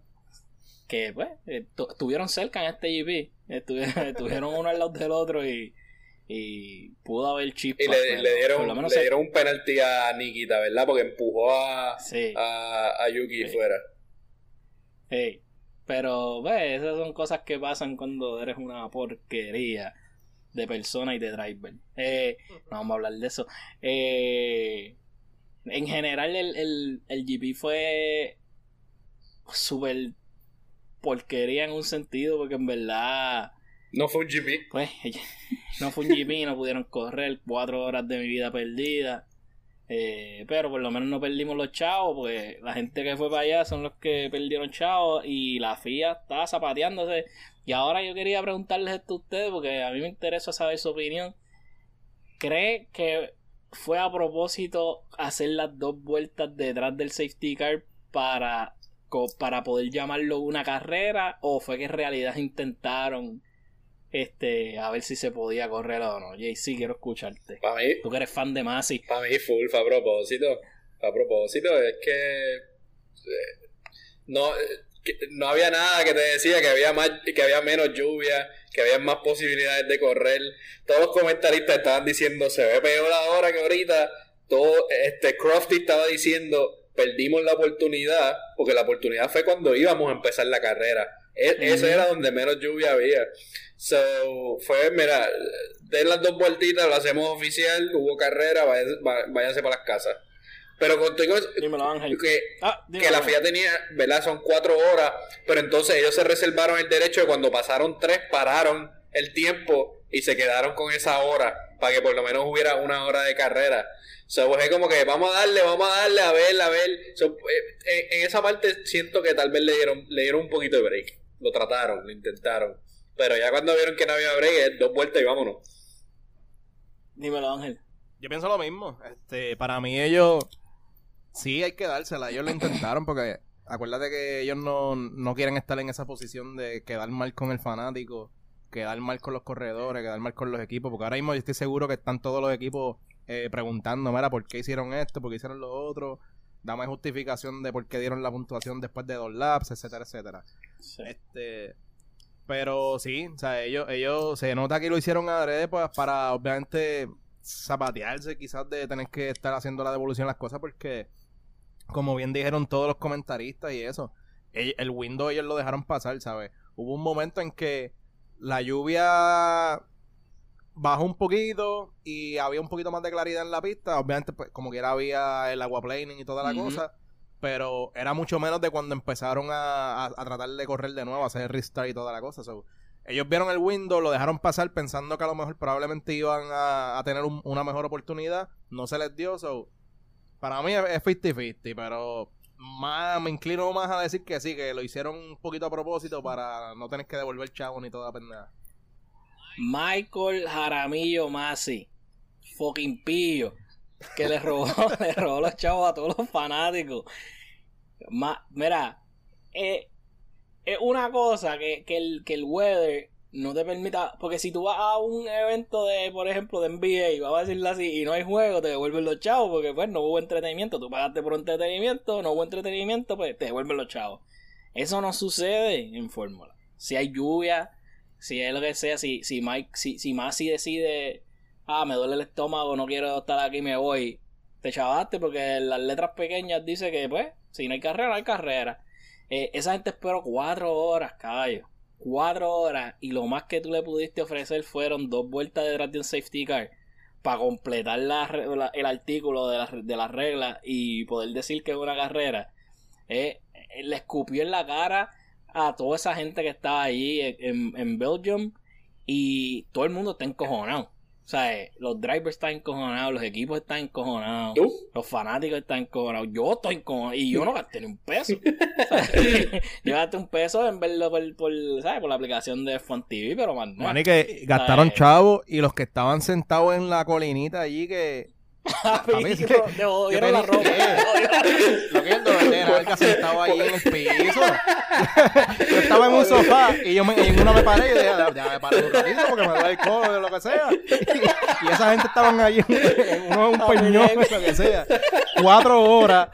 Que pues, eh, tu- estuvieron cerca en este GP. Estuvieron, estuvieron uno al lado del otro y, y pudo haber chispas. Y le, dieron, menos le se- dieron un penalti a Nikita, ¿verdad? Porque empujó a, Sí. a, a Yuki Sí. fuera. Sí. Pero, ve, esas son cosas que pasan cuando eres una porquería de persona y de driver. Eh, no vamos a hablar de eso. Eh, en general, el, el, el GP fue súper porquería en un sentido, porque en verdad, No fue un GP. pues, no fue un GP, no pudieron correr, cuatro horas de mi vida perdida. Eh, pero por lo menos no perdimos los chavos, porque la gente que fue para allá son los que perdieron chavos y la FIA está zapateándose. Y ahora yo quería preguntarles esto a ustedes, porque a mí me interesa saber su opinión. ¿Cree que fue a propósito hacer las dos vueltas detrás del safety car para, para poder llamarlo una carrera? ¿O fue que en realidad intentaron este a ver si se podía correr o no? JC, quiero escucharte. Para mí, Tú que eres fan de Masi. para mí full, a propósito. A propósito, es que eh, no, eh, que no había nada que te decía que había más, que había menos lluvia, que había más posibilidades de correr. Todos los comentaristas estaban diciendo se ve peor ahora que ahorita. Todo, este Crofty estaba diciendo perdimos la oportunidad, porque la oportunidad fue cuando íbamos a empezar la carrera. E- Ese era donde menos lluvia había. So, fue, mira, den las dos vueltitas, lo hacemos oficial, hubo carrera, váyanse, váyanse para las casas. Pero contigo Dímelo, Ángel. que, Ah, que la FIA tenía, ¿verdad? Son cuatro horas, pero entonces ellos se reservaron el derecho de cuando pasaron tres, pararon el tiempo y se quedaron con esa hora para que por lo menos hubiera una hora de carrera. So, pues es como que vamos a darle, vamos a darle, a ver, a ver. So, eh, en, en esa parte siento que tal vez le dieron, le dieron un poquito de break. Lo trataron, lo intentaron. Pero ya cuando vieron que no había break, es dos vueltas y vámonos. Dímelo, Ángel. Yo pienso lo mismo. Este, para mí ellos sí hay que dársela. Ellos lo intentaron porque acuérdate que ellos no, no quieren estar en esa posición de quedar mal con el fanático, quedar mal con los corredores, quedar mal con los equipos. Porque ahora mismo yo estoy seguro que están todos los equipos eh, preguntando, mira, ¿por qué hicieron esto? ¿Por qué hicieron lo otro? Dame justificación de por qué dieron la puntuación después de dos laps, etcétera, etcétera. Sí. Este, pero sí, o sea, ellos, ellos se nota que lo hicieron adrede pues, para obviamente zapatearse quizás de tener que estar haciendo la devolución de las cosas porque como bien dijeron todos los comentaristas y eso, el, el window ellos lo dejaron pasar, ¿sabes? Hubo un momento en que la lluvia bajó un poquito y había un poquito más de claridad en la pista, obviamente pues como quiera había el aquaplaning y toda la cosa, pero era mucho menos de cuando empezaron a, a- a tratar de correr de nuevo, a hacer restart y toda la cosa. So, ellos vieron el window, lo dejaron pasar pensando que a lo mejor probablemente iban a, a tener un- una mejor oportunidad. No se les dio, so, para mí es es 50-50, pero más, me inclino más a decir que sí, que lo hicieron un poquito a propósito para no tener que devolver chavo ni toda pendeja. Michael Jaramillo Masi, fucking pillo, que le robó, le robó los chavos a todos los fanáticos. Ma- mira, eh, es una cosa que, que, el, que el weather no te permita, porque si tú vas a un evento de, por ejemplo, de NBA, vamos a decirlo así, y no hay juego, te devuelven los chavos, porque pues no hubo entretenimiento, tú pagaste por entretenimiento, no hubo entretenimiento, pues te devuelven los chavos. Eso no sucede en Fórmula. Si hay lluvia, si es lo que sea, si, si Mike, si, si Masi decide, ah, me duele el estómago, no quiero estar aquí, me voy, te chavaste porque las letras pequeñas dice que, pues, si no hay carrera, no hay carrera. Eh, esa gente esperó cuatro horas, caballo. Cuatro horas. Y lo más que tú le pudiste ofrecer fueron dos vueltas detrás de un safety car. Para completar la la- el artículo de la, de la regla y poder decir que es una carrera. Eh, eh, le escupió en la cara a toda esa gente que estaba allí en, en Belgium. Y todo el mundo está encojonado. O sea, eh, los drivers están encojonados, los equipos están encojonados. ¿Tú? Los fanáticos están encojonados. Yo estoy encojonado. Y yo no gasté ni un peso. Yo gasté un peso en verlo por, por, ¿sabes? por la aplicación de Fun TV, pero man, no. Man, y que gastaron Ay. chavos y los que estaban sentados en la colinita allí que... Papi, mí es te- que te jodieron la ropa. Lo que sentado ahí en el piso. yo estaba en un sofá y yo me, en uno me paré y dije, ya, me paré un ratito porque me duele el codo o lo que sea. Y, y esa gente estaban ahí en, en uno en un peñón, lo que sea. Cuatro horas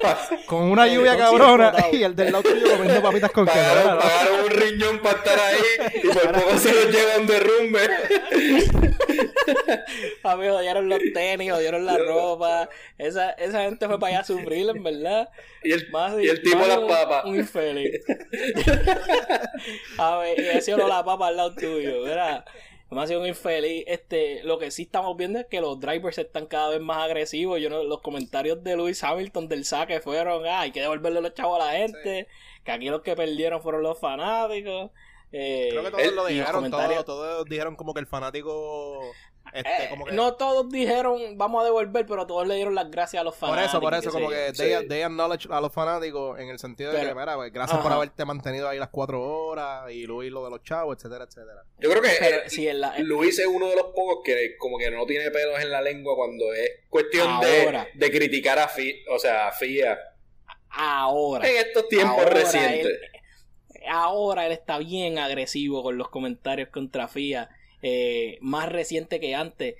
con una lluvia cabrona y el del lado tuyo comiendo papitas con queso. Pagaron, pagaron un riñón para estar ahí y por poco se los lleva un derrumbe. Papi, odiaron los tenis, odiaron la ropa. Esa, esa gente fue para allá a sufrir, en verdad. Y el, Más, y el tipo más las un- papas. Un infeliz. a ver, y ese olor a la papa al lado tuyo, ¿verdad? Me ha sido un infeliz. Este, lo que sí estamos viendo es que los drivers están cada vez más agresivos. Yo no, los comentarios de Lewis Hamilton del saque fueron, ah, hay que devolverle los chavos a la gente. Que aquí los que perdieron fueron los fanáticos. Eh, Creo que todos lo dijeron, todos dijeron como que el fanático... Este, Eh, como que, No todos dijeron vamos a devolver, pero todos le dieron las gracias a los Por fanáticos. eso, por eso, como que they, Sí. they acknowledge a los fanáticos en el sentido de que, mira, pues, gracias por haberte mantenido ahí las cuatro horas y Luis lo de los chavos, etcétera, etcétera. Yo creo que Pero eh, si en la- Luis es uno de los pocos que como que no tiene pelos en la lengua cuando es cuestión de, criticar a FIA, o sea, a FIA ahora. en estos tiempos ahora recientes. Él, ahora él está bien agresivo con los comentarios contra FIA. Eh, más reciente que antes.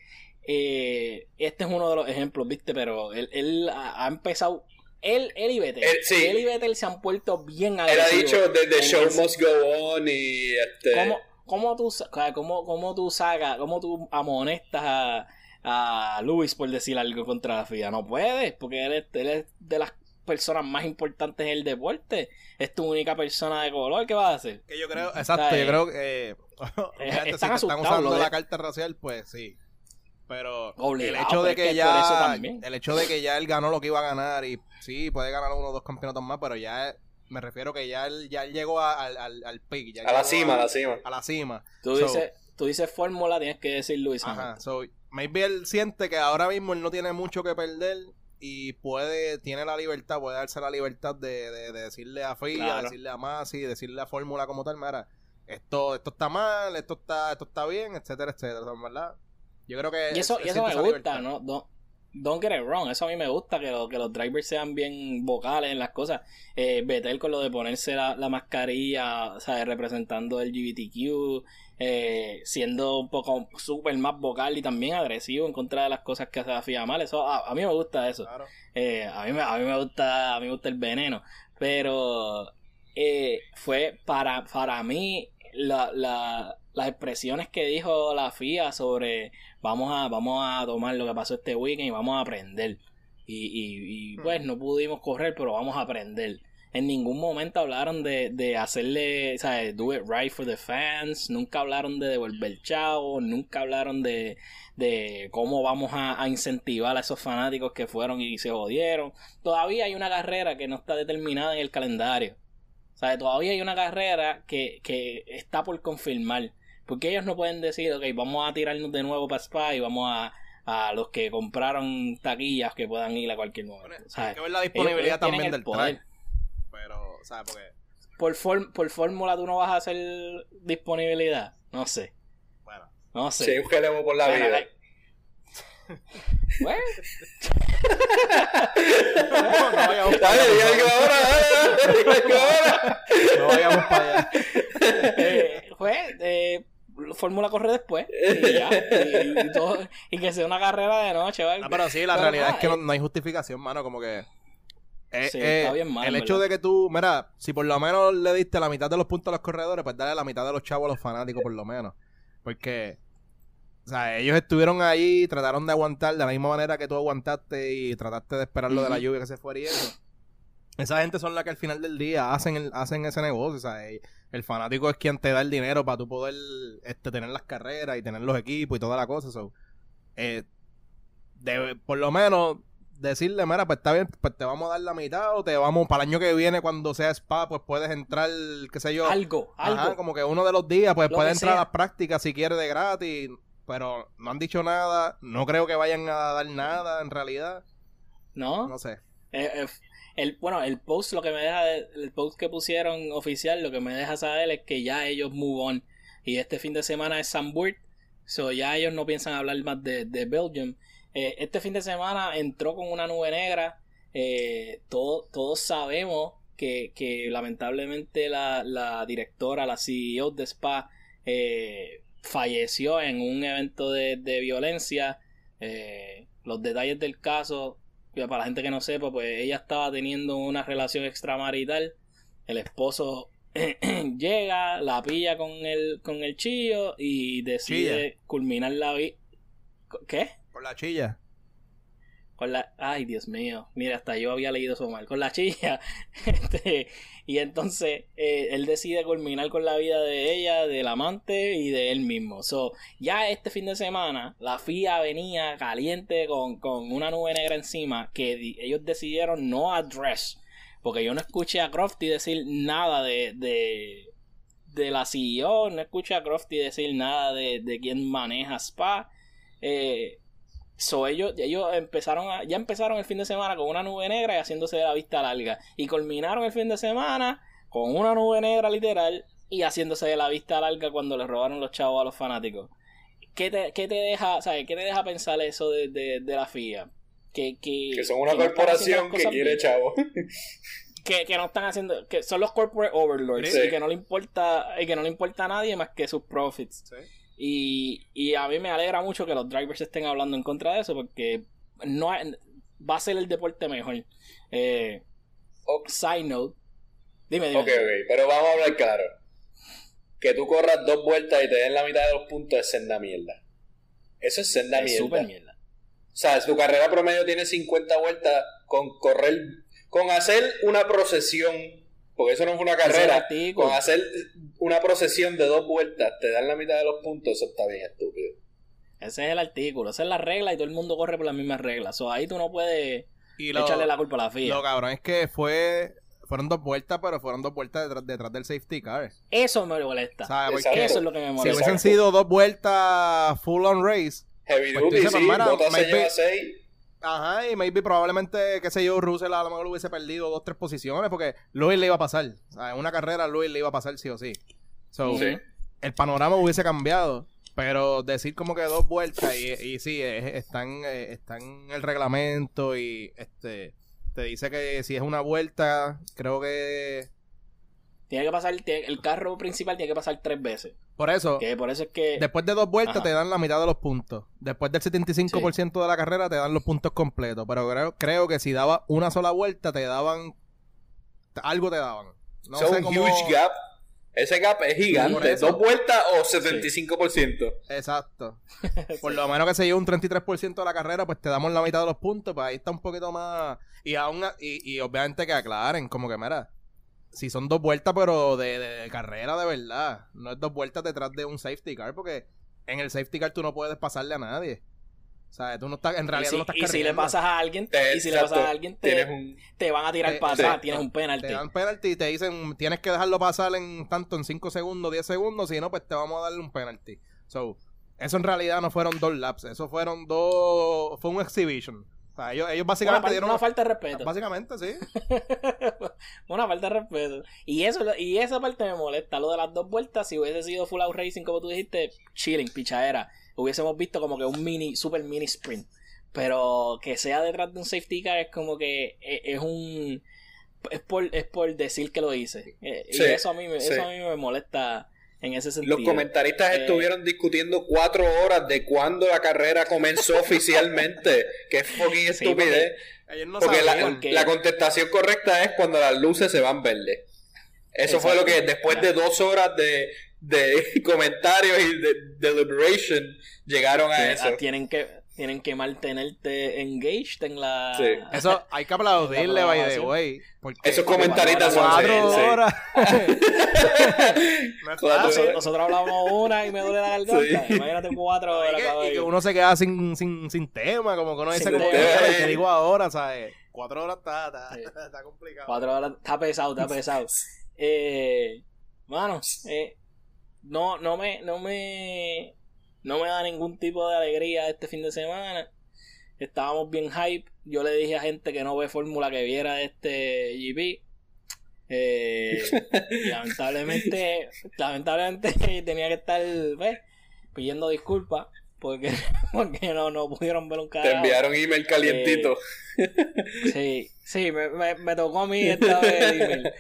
Eh, este es uno de los ejemplos, ¿viste? Pero él, él ha, empezado. Él, él y Vettel. Él- sí. Él y Vettel se han puelto bien Él ha agresivos. dicho the, show ese- must go on y este ¿Cómo, cómo tú, cómo, cómo tú sacas, cómo tú amonestas a, a Luis por decir algo contra la FIA? No puedes, porque él es, él es de las personas más importantes en el deporte. Es tu única persona de color, ¿qué vas a hacer? Que yo creo, exacto, yo creo que eh, están si te están asustados, usando lo la de- carta racial, pues sí. Pero Obligado, el hecho de que ya el hecho de que ya él ganó lo que iba a ganar y sí, puede ganar uno o dos campeonatos más, pero ya me refiero que ya él ya él llegó a- al al al peak, ya A la cima, a la cima. a la cima. Tú So- dices, tú dices fórmula, tienes que decir Luis Ajá, so maybe él siente que ahora mismo él no tiene mucho que perder y puede, tiene la libertad, puede darse la libertad de, de, de decirle a FIA, Claro. decirle a Masi, decirle a Fórmula como tal, mira, esto, esto está mal, esto está, esto está bien, etcétera, etcétera, ¿verdad? Yo creo que Y eso, y eso me gusta, libertad. ¿no? Don't, don't get it wrong. Eso a mí me gusta, que, lo- que los drivers sean bien vocales en las cosas. Eh, Vettel con lo de ponerse la, la mascarilla, o sea, representando el GBTQ, eh, siendo un poco súper más vocal y también agresivo en contra de las cosas que hace la FIA mal. Eso, a, a mí me gusta eso. Claro. Eh, a, mí me, a mí me gusta a mí me gusta el veneno pero eh, fue para para mí la, la- las expresiones que dijo la FIA sobre vamos a vamos a tomar lo que pasó este weekend y vamos a aprender y, y, y, Hmm. pues no pudimos correr pero vamos a aprender en ningún momento hablaron de, de hacerle, o sea, do it right for the fans, nunca hablaron de devolver chavo, nunca hablaron de, de cómo vamos a, a incentivar a esos fanáticos que fueron y se jodieron. Todavía hay una carrera que no está determinada en el calendario. O sea, todavía hay una carrera que, que está por confirmar. Porque ellos no pueden decir, ok, vamos a tirarnos de nuevo para Spa y vamos a, a los que compraron taquillas que puedan ir a cualquier momento. Hay ¿sabes? que ver la disponibilidad ellos también el del poder. track. ¿Sabes? Porque, Por, form- por fórmula tú no vas a hacer disponibilidad. No sé. bueno, No sé. Sí, un gelemo por la Bueno, vida. like- Bueno, no, no vayamos para Dale, allá, algo ahora, dale, dale, algo ahora. no vayamos para allá. eh, pues, eh, Fórmula corre después. Y ya. Y, y todo- y que sea una carrera de noche, ¿vale? No, pero sí, la Pero, realidad ah, es que no, eh, no hay justificación, mano, como que... eh, Sí, eh, está bien mal, el hecho verdad. de que tú, mira, si por lo menos le diste la mitad de los puntos a los corredores, pues dale la mitad de los chavos a los fanáticos, por lo menos. Porque, o sea, ellos estuvieron ahí, trataron de aguantar de la misma manera que tú aguantaste y trataste de esperar lo de la lluvia que se fuera y eso. Esa gente son la que al final del día hacen el- hacen ese negocio, o sea, el, el fanático es quien te da el dinero para tú poder este, tener las carreras y tener los equipos y toda la cosa. so, eh, de- por lo menos decirle, mira, pues está bien, pues te vamos a dar la mitad o te vamos para el año que viene cuando sea spa, pues puedes entrar, qué sé yo. Algo, algo. Ajá, como que uno de los días, pues Lo puede entrar a las prácticas si quiere de gratis, pero no han dicho nada, no creo que vayan a dar nada en realidad, ¿No? no sé. Eh, eh, el, bueno, el post, lo que me deja, el post que pusieron oficial, lo que me deja saber es que ya ellos move on. Y este fin de semana es San Burt, so ya ellos no piensan hablar más de, de Belgium. Eh, este fin de semana entró con una nube negra. Eh, todo- todos sabemos que, que lamentablemente la, la directora, la CEO de Spa, eh, falleció en un evento de, de violencia. Los detalles del caso para la gente que no sepa, pues ella estaba teniendo una relación extramarital. El esposo llega, la pilla con el, con el chillo y decide culminar la vida. ¿Qué? Por la chilla. Con la. Ay, Dios mío. Mira, hasta yo había leído eso mal. Con la chilla. Este, y entonces eh, él decide culminar con la vida de ella, del amante y de él mismo. So, ya este fin de semana, la FIA venía caliente con, con una nube negra encima que ellos decidieron no address. Porque yo no escuché a Crofty decir nada de, de, de la CEO, no escuché a Crofty decir nada de, de quién maneja Spa. Eh, So ellos, ellos empezaron a, ya empezaron el fin de semana con una nube negra y haciéndose de la vista larga. Y culminaron el fin de semana con una nube negra literal y haciéndose de la vista larga cuando le robaron los chavos a los fanáticos. ¿Qué te, qué te deja, sabes, qué te deja pensar eso de, de, de la FIA? Que, que, Que son una que corporación que quiere bien. chavo. que, que no están haciendo, que son los corporate overlords Sí. y que no le importa, y que no le importa a nadie más que sus profits. Y, y a mí me alegra mucho que los drivers estén hablando en contra de eso porque no hay- va a ser el deporte mejor. Eh, side note. Dime, dime. Ok, ok, pero vamos a hablar claro. Que tú corras dos vueltas y te den la mitad de los puntos es senda mierda. Eso es senda Es mierda. súper mierda. O sea, tu carrera promedio tiene 50 vueltas con correr con hacer una procesión, porque eso no fue una carrera, con hacer una procesión de dos vueltas, te dan la mitad de los puntos, eso está bien estúpido. Ese es el artículo, esa es la regla y todo el mundo corre por las mismas reglas. So, ahí tú no puedes Y lo, echarle la culpa a la FIA. lo cabrón es que fue. Fueron dos vueltas, pero fueron dos vueltas detrás, detrás del safety car. Eso me molesta. ¿Sabes? Eso es lo que me si molesta. Exacto. hubiesen sido dos vueltas full on race, Heavy Pues duty, dices, sí, pues, maybe- seis. Ajá, y maybe probablemente, qué sé yo, Russell a lo mejor hubiese perdido dos, tres posiciones porque Lewis le iba a pasar. O sea, en una carrera Lewis le iba a pasar sí o sí. So, Sí. el panorama hubiese cambiado. Pero decir como que dos vueltas y, y sí, es- están, eh, está en el reglamento y este te dice que si es una vuelta, creo que... Tiene que pasar, tiene- el carro principal tiene que pasar tres veces. Por eso, Que por eso es que. después de dos vueltas Ajá. te dan la mitad de los puntos. Después del 75% de la carrera te dan los puntos completos. Pero creo, creo que si daba una sola vuelta te daban... Algo te daban. No sé un cómo... huge gap. Ese gap es gigante. Dos vueltas o 75%. Exacto. Por lo menos que se lleve un 33% de la carrera, pues te damos la mitad de los puntos, pues ahí está un poquito más... Y aún a- y, y obviamente que aclaren, como que mira, si son dos vueltas, pero de, de carrera de verdad, no es dos vueltas detrás de un safety car, porque en el safety car tú no puedes pasarle a nadie. O sea, tú no estás, en realidad si, tú no estás y si le pasas a alguien, Te- y si le pasas a alguien, te, Tienes un... te van a tirar para sí. atrás, tienes un penalti. Te dan penalti y te dicen, tienes que dejarlo pasar en tanto en 5 segundos, 10 segundos, si no, pues te vamos a darle un penalti. So, eso en realidad no fueron dos laps, eso fueron dos, fue un exhibition. O sea, ellos, ellos Una, básicamente dieron una falta de respeto. Básicamente, sí. una falta de respeto. Y eso y esa parte me molesta. Lo de las dos vueltas, si hubiese sido full out racing, como tú dijiste, chilling, pichadera. Hubiésemos visto como que un mini, super mini sprint. Pero que sea detrás de un safety car es como que e- es un. Es por, es por decir que lo hice. Sí, y eso a, mí sí. eso a mí me molesta en ese sentido. Los comentaristas Eh, estuvieron discutiendo cuatro horas de cuándo la carrera comenzó oficialmente. Qué fucking Sí, estupidez. Ellos no porque la, sabían. porque- la contestación correcta es cuando las luces se van verdes. Eso fue lo que después de dos horas de, de comentarios y de deliberation llegaron a que- eso. ah, tienen que tienen que mantenerte engaged en la Sí. Eso hay que aplaudirle, La by the way. Esos comentaristas son cuatro horas. Nosotros, hablamos una y me duele la garganta. Sí. Imagínate cuatro Y horas, que, y que uno se queda sin, sin, sin tema, como que uno dice como que, tema. "Ay, ¿qué digo ahora? ¿Sabes? Cuatro horas está, está, Sí. está complicado. Cuatro horas. Está pesado, está pesado. Eh, mano, eh, no, no me, no me, no me da ningún tipo de alegría este fin de semana. Estábamos bien hype. Yo le dije a gente que no ve fórmula que viera este GP. Eh, lamentablemente, lamentablemente tenía que estar pues, pidiendo disculpas porque, porque no, no pudieron ver un Te carajo. enviaron email calientito. Sí, sí, me, me, me tocó a mí esta vez el email.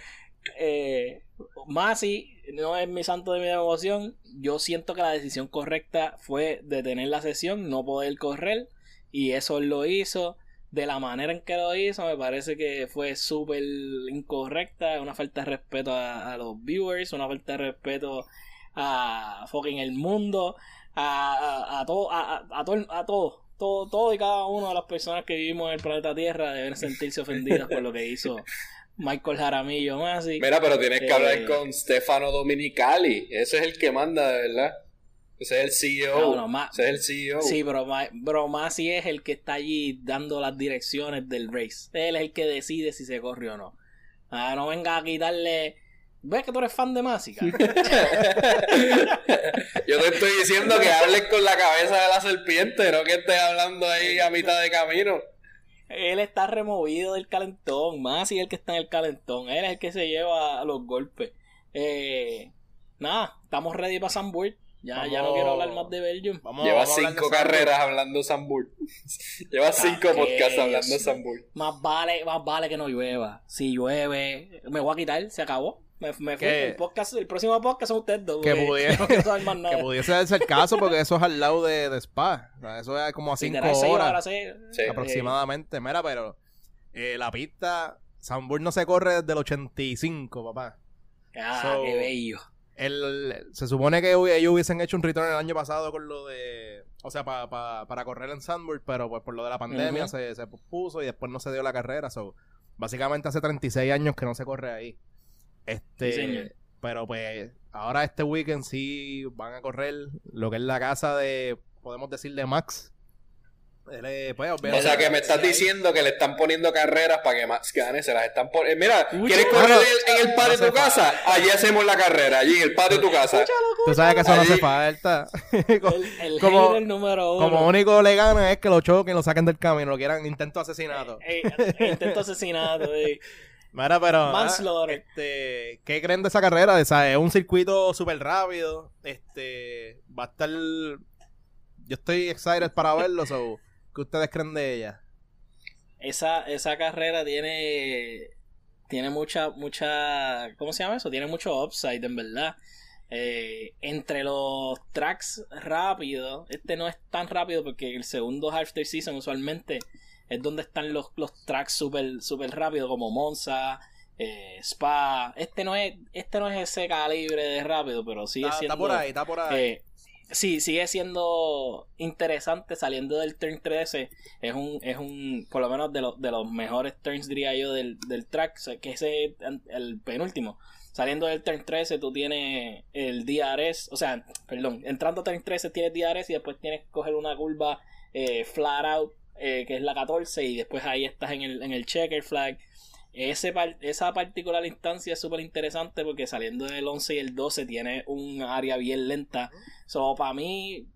Eh, Masi no es mi santo de mi devoción. Yo siento que la decisión correcta fue detener la sesión, no poder correr. Y eso lo hizo. De la manera en que lo hizo, me parece que fue súper incorrecta. Una falta de respeto a, los viewers, una falta de respeto a fucking el mundo, a, a, a todo, a, a, a todo, a todo, todo, todo y cada una de las personas que vivimos en el planeta Tierra deben sentirse ofendidas por lo que hizo Michael Jaramillo Masi. Mira, pero tienes que Eh, hablar con Stefano Dominicali. Ese es el que manda, de verdad. Ese es el CEO. No, no, ma- Ese es el CEO. Sí, pero, Ma- bro, Masi es el que está allí dando las direcciones del race. Él es el que decide si se corre o no. Ah, no venga a quitarle. ¿Ves que tú eres fan de Masi? Yo te estoy diciendo que hables con la cabeza de la serpiente, no que estés hablando ahí a mitad de camino. Él está removido del calentón. Masi es el que está en el calentón. Él es el que se lleva los golpes. Eh, nada, estamos ready para Sambur. Ya, ya no quiero hablar más de Belgium. Vamos, Lleva vamos cinco carreras hablando Sambur. Lleva cinco ¿qué podcasts hablando? Sambur. Más vale, más vale que no llueva. Si llueve, me voy a quitar, se acabó. Me, me fui. El, podcast, el próximo podcast son ustedes dos. Que pudiera- no quiero saber más nada. Que pudiese darse el caso porque eso es al lado de, de Spa. O sea, eso es como a 5 Literal, seis horas Sí. aproximadamente. Mira, pero eh, la pista, Sanburg no se corre desde el 85, papá. Ah, So- qué bello. El, se supone que ellos hubiesen hecho un return el año pasado con lo de. O sea, pa- pa- para correr en Sandburg, pero pues por lo de la pandemia se, se pospuso y después no se dio la carrera. So, básicamente hace 36 años que no se corre ahí. Este, Sí, señor. pero pues ahora este weekend sí van a correr lo que es la casa de, podemos decir, de Max. Él pues, O sea que me estás diciendo que le están poniendo carreras para que Max gane, se las están poniendo. Mira, Uy, ¿quieres correr no, en, en el patio no de tu casa? Allí hacemos la carrera, allí en el patio de tu casa. Tú sabes que eso no hace falta. El, el Como- hater número uno. Como único le gana es que lo choquen, lo saquen del camino, lo quieran intento asesinato. Eh, eh, intento asesinato, eh. Mira, pero. Manslaughter. ah, Este, ¿Qué creen de esa carrera? Es un circuito súper rápido. Este. Va a estar. Yo estoy excited para verlo. So, ¿Qué ustedes creen de ella? Esa, esa carrera tiene. Tiene mucha, mucha. ¿Cómo se llama eso? Tiene mucho upside, en verdad. Eh, entre los tracks rápidos, este no es tan rápido porque el segundo half season usualmente es donde están los, los tracks super, super rápidos como Monza, eh, Spa. Este no es, este no es ese calibre de rápido, pero sigue Está, siendo. está por ahí, está por ahí. Eh, sí, sigue siendo interesante saliendo del turn 13. Es un, es un por lo menos de, los de los mejores turns, diría yo, del, del track, o sea, que ese es el penúltimo. Saliendo del turn 13, tú tienes el DRS, o sea, perdón, entrando turn 13 tienes DRS y después tienes que coger una curva eh, flat out, eh, que es la 14, y después ahí estás en el, en el checker flag. Ese par- esa particular instancia es súper interesante porque saliendo del 11 y el 12 tiene un área bien lenta. So, para mí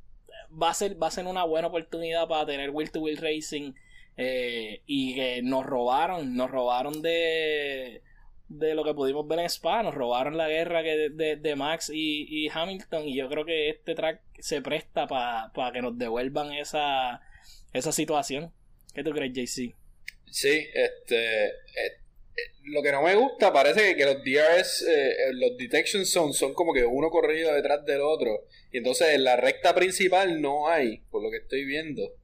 va a ser va a ser una buena oportunidad para tener Wheel to Wheel Racing eh, y que nos robaron, nos robaron de de lo que pudimos ver en Spa, nos robaron la guerra que de, de- de Max y, y Hamilton y yo creo que este track se presta para que nos devuelvan esa, esa situación. ¿Qué tú crees, JC? Sí, este. eh, eh, lo que no me gusta parece que, los DRS, eh, eh, los detection zones son como que uno corrido detrás del otro. Y entonces en la recta principal no hay, por lo que estoy viendo.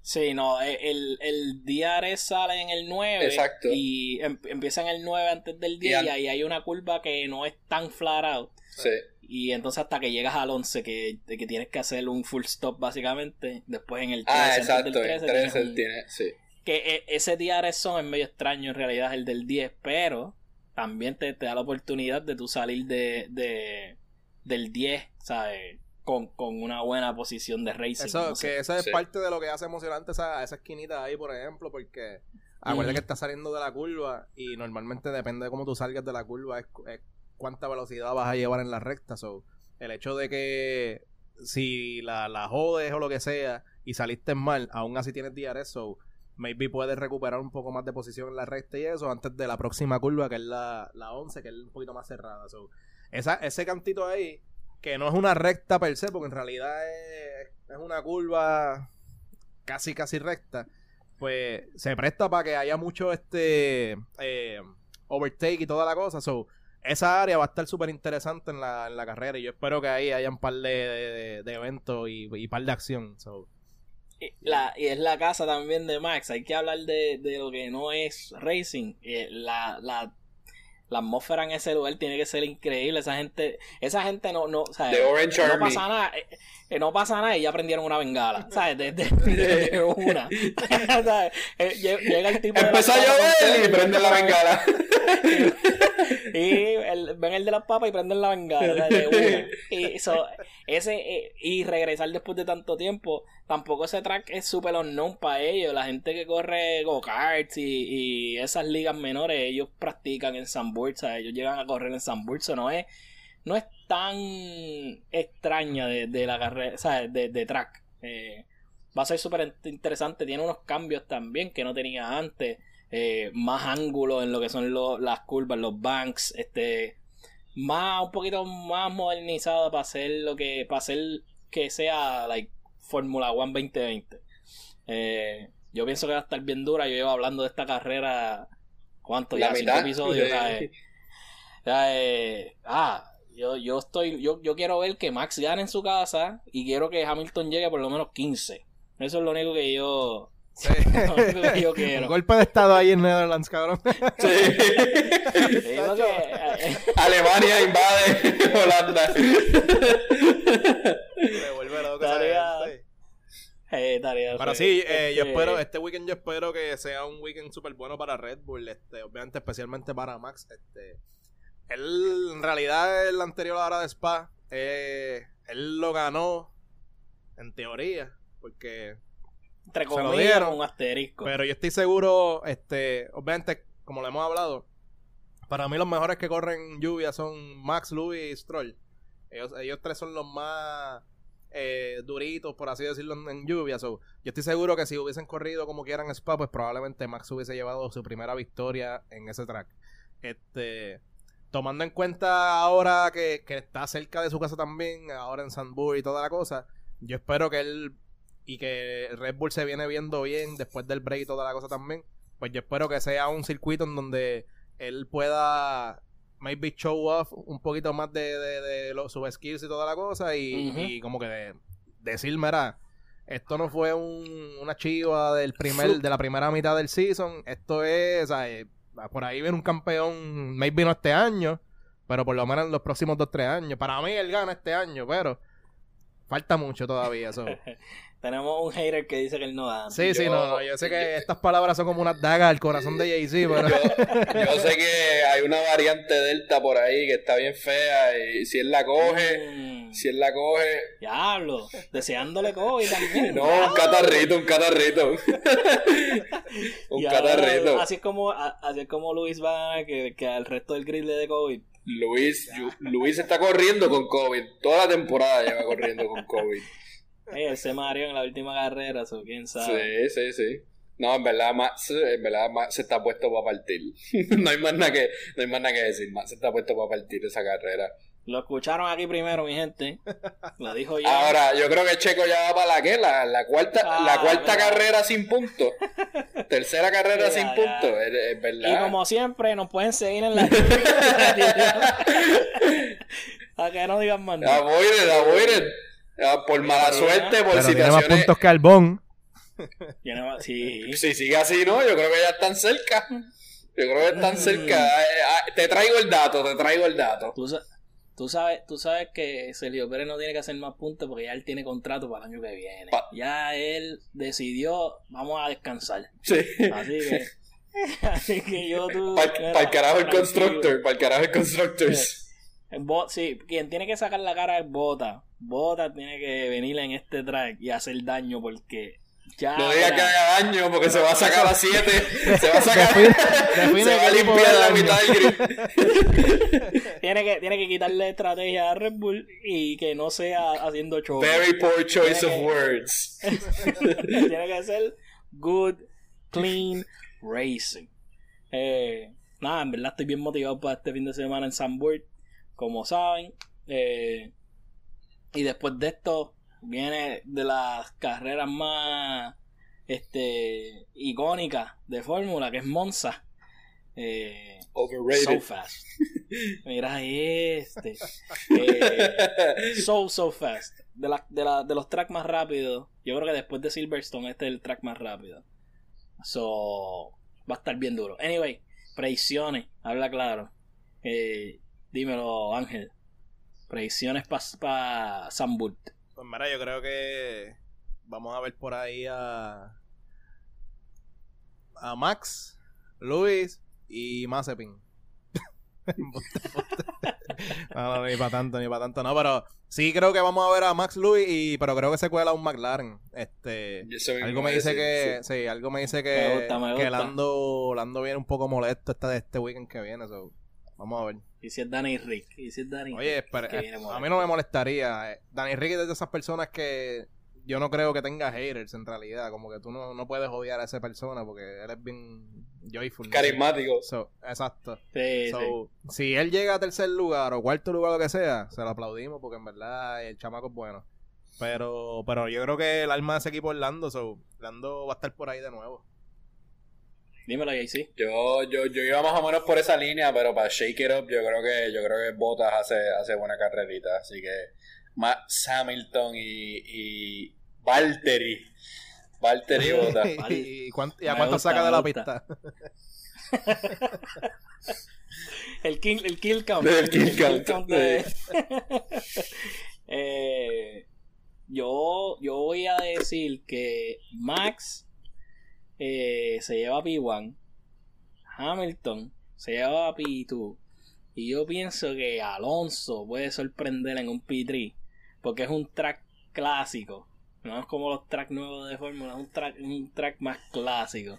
Sí, no, el, el DRS sale en el 9 Exacto. y em- empieza en el 9 antes del 10 Y y, ahí hay una curva que no es tan flat out. Sí. Y entonces hasta que llegas al 11 que, que tienes que hacer un full stop básicamente, después en el 13, Ah, exacto. del En 13 13 tienes un- tiene, sí. que e- ese DRS son es medio extraño en realidad el del 10, pero también te, te da la oportunidad de tú salir de, de del 10, ¿sabes? Con, con una buena posición de racing. Eso, no sé. que eso es Sí. parte de lo que hace emocionante esa, esa esquinita ahí, por ejemplo, porque acuérdate que estás saliendo de la curva y normalmente depende de cómo tú salgas de la curva, es, es cuánta velocidad vas a llevar en la recta. So, el hecho de que si la, la jodes o lo que sea y saliste mal, aún así tienes DRS, so maybe puedes recuperar un poco más de posición en la recta y eso antes de la próxima curva, que es la, la 11, que es un poquito más cerrada. So, esa, ese cantito ahí, que no es una recta per se, porque en realidad es, es una curva casi, casi recta, pues se presta para que haya mucho este eh, overtake y toda la cosa. So, esa área va a estar súper interesante en la, en la carrera y yo espero que ahí haya un par de, de- de eventos y, y par de acción. So, Y, la, y es la casa también de Max. Hay que hablar de, de lo que no es racing. Eh, la, la, la atmósfera en ese lugar tiene que ser increíble. Esa gente, esa gente no, no, o sea, no pasa nada. Eh, no pasa nada y ya prendieron una bengala. ¿Sabes? De, de- de- de una. ¿Sabes? Eh, lle- Llega el tipo Empezó a llover y prende la bengala. y el- ven el de las papas y prenden la bengala de una. Y, eso, ese, eh, y regresar después de tanto tiempo, tampoco ese track es súper unknown para ellos. La gente que corre go-karts y, y esas ligas menores, ellos practican en Sanburg, ¿sabes? ellos llegan a correr en Sanburg, eso no es, no es tan extraña de, de la carrera, ¿sabes? De, de track. Eh, va a ser súper interesante, tiene unos cambios también que no tenía antes eh, más ángulos en lo que son lo- las curvas, los banks, este, más un poquito más modernizado para hacer lo que, para hacer que sea like Fórmula One 2020. Eh, yo pienso que va a estar bien dura. Yo llevo hablando de esta carrera ¿cuánto? La ya cinco episodios. Eh, ah, yo, yo estoy, yo, yo quiero ver que Max gane en su casa y quiero que Hamilton llegue por lo menos 15. Eso es lo único que yo, lo único que yo un quiero. golpe de estado ahí en Netherlands, cabrón. Sí. Digo que, eh, Alemania invade Holanda. Me vuelve loco. Eh, tarea, Pero sí, sí, eh, yo este, espero, este weekend yo espero que sea un weekend súper bueno para Red Bull, este, obviamente especialmente para Max. Este, él, en realidad, el anterior a la hora de Spa, eh, él lo ganó, en teoría, porque Entre se lo comillas, dieron, un asterisco. Pero yo estoy seguro, este, obviamente, como lo hemos hablado, para mí los mejores que corren lluvia son Max, Louis y Stroll. Ellos, ellos tres son los más eh, duritos, por así decirlo, en, lluvia. So, yo estoy seguro que si hubiesen corrido como quieran Spa, pues probablemente Max hubiese llevado su primera victoria en ese track. Este, tomando en cuenta ahora que, que está cerca de su casa también, ahora en Sandburg y toda la cosa, yo espero que él y que Red Bull se viene viendo bien después del break y toda la cosa también, pues yo espero que sea un circuito en donde él pueda maybe show off un poquito más de, de, de los, sus skills y toda la cosa y, y como que de, decir, mira, esto no fue un, una chiva del primer, de la primera mitad del season, esto es, o sea, eh, por ahí viene un campeón, maybe no este año, pero por lo menos en los próximos dos, tres años. Para mí él gana este año, pero falta mucho todavía eso. Tenemos un hater que dice que él no da. Sí, sí, no, no, yo sé que yo- estas palabras son como unas dagas al corazón de Jay-Z, pero... Yo sé que hay una variante Delta por ahí que está bien fea y si él la coge, Mm, si él la coge, Diablo, deseándole COVID también. no, un catarrito, un catarrito. un ahora, catarrito. Así es como, así es como Luis va que, que al resto del grid le dé COVID. Luis, Luis está corriendo con COVID. Toda la temporada lleva corriendo con COVID. Ey, él se mareó en la última carrera, o quién sabe. Sí, sí, sí. No, en verdad, Max, en verdad, Max se está puesto para partir. no hay más nada que, no hay más nada que decir. Max se está puesto para partir esa carrera. Lo escucharon aquí primero, mi gente. Lo dijo ya. Ahora, yo creo que Checo ya va para la que, la, la cuarta, Ah, la cuarta mira. carrera sin puntos. Tercera carrera sin ya. puntos, es, es y verdad. como siempre, nos pueden seguir en la. a que no digan más nada. Ah, Por mala suerte, por pero tiene más situaciones. puntos que Albón. Tiene más- Sí. Si sigue así, no, yo creo que ya están cerca. Yo creo que están Mm. cerca. Eh, ah, Te traigo el dato, te traigo el dato. Tú, sa- tú sabes, tú sabes que Sergio Pérez no tiene que hacer más puntos porque ya él tiene contrato para el año que viene. Pa- Ya él decidió, vamos a descansar. Sí. Así que, así que yo tú. Para el carajo el tranquilo. constructor, para el carajo el constructors. El Bo- sí, quien tiene que sacar la cara es Bota. Bota tiene que venir en este track y hacer daño porque ya. No diga que haga daño porque se va a sacar a 7. Se va a sacar. Define- define se va a limpiar la mitad del grid. tiene que, tiene que quitarle estrategia a Red Bull y que no sea haciendo show. Very poor choice of que- words. tiene que ser good, clean racing. Eh, nada, en verdad estoy bien motivado para este fin de semana en Sandburg, como saben. Eh, y después de esto, viene de las carreras más este, icónicas de Fórmula, que es Monza. Eh, so fast. Mira este. Eh, so, so fast. De, la, de, la, de los tracks más rápidos, yo creo que después de Silverstone, este es el track más rápido. So, va a estar bien duro. Anyway, predicciones, habla claro. Eh, dímelo, Ángel. Predicciones para pa Samburt. Pues mira, yo creo que vamos a ver por ahí a a Max, Luis y Mazepin. no, no, ni para tanto, ni para tanto, no, pero sí creo que vamos a ver a Max Luis y pero creo que se cuela un McLaren. Este algo me dice que sí. sí, algo me dice que, Me gusta, me que. Lando, Lando viene un poco molesto esta de este weekend que viene, so, vamos a ver. Y si es Danny Rick. Y si es Danny Oye, Rick, espera, que eh, a molesto. mí no me molestaría. eh. Danny Ricky es de esas personas que yo no creo que tenga haters en realidad. Como que tú no, no puedes odiar a esa persona porque él es bien joyful. ¿no? Carismático. So, exacto. Sí, So, sí. Si él llega a tercer lugar o cuarto lugar, lo que sea, se lo aplaudimos porque en verdad el chamaco es bueno. Pero, pero yo creo que el alma de ese equipo es Lando. So, Lando va a estar por ahí de nuevo. Dímelo, JC. Yo, yo, yo iba más o menos por esa línea, pero para Shake It Up, yo creo que, yo creo que Bottas hace, hace buena carrerita. Así que Max Hamilton y, y Valtteri. Valtteri y Bottas. ¿Y, cuánt- y a cuánto gusta, saca de la pista? El kill, el kill count. El kill count, de- eh, yo, yo voy a decir que Max eh, se lleva a P1, Hamilton se lleva a P2, y yo pienso que Alonso puede sorprender en un P3, porque es un track clásico. No es como los tracks nuevos de Fórmula, es un track, un track más clásico.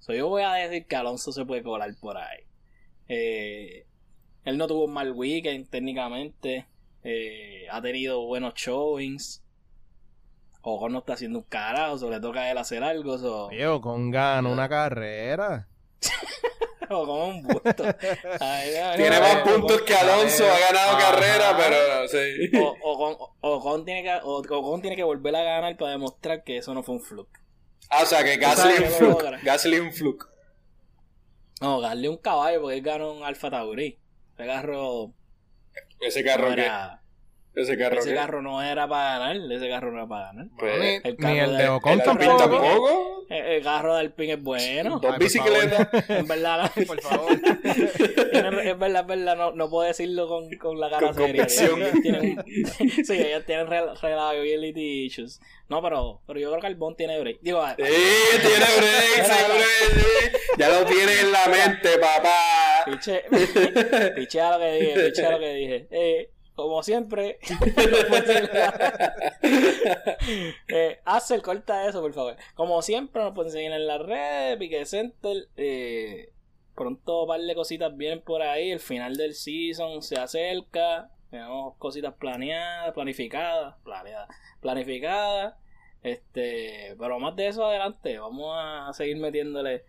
So, yo voy a decir que Alonso se puede colar por ahí. Eh, él no tuvo un mal weekend técnicamente. Eh, ha tenido buenos showings. Ocon no está haciendo un carajo, solo le toca a él hacer algo. So. Con gano una carrera. Ocon un busto. Ay, ay, Tiene más puntos que Alonso, ha ganado Ajá. carrera, pero sí. O- Ocon, Ocon tiene que, O- Ocon tiene que volver a ganar para demostrar que eso no fue un fluke. Ah, o sea que Gasly un fluke. Gasly es un fluke. No, darle un caballo porque él ganó un Alfa Tauri. Ese carro Ese no carro que. era, Ese carro ese carro no era para ganar, ese carro no era para ganar. Pues, ni, el ni carro el de- Ocon el Alpine tampoco. tampoco. El, el carro del Alpine es bueno. Dos bicicletas. En verdad, no- Por favor. es verdad, es verdad, no, no puedo decirlo con, con la cara Con seria. Ellos tienen- sí, ellos tienen rel- reliability issues. No, pero, pero yo creo que el Bond tiene break. Digo, ah, Sí, tiene break, sí. Ya lo tiene en la mente, papá. piche, piche a lo que dije, piche a lo que dije. Eh, como siempre, eh, Axel, corta eso, por favor. Como siempre, nos pueden seguir en las redes, Pique Center. Eh, pronto, un par de cositas vienen por ahí. El final del season se acerca. Tenemos cositas planeadas, planificadas, planeadas, planificadas. Este, pero más de eso adelante, vamos a seguir metiéndole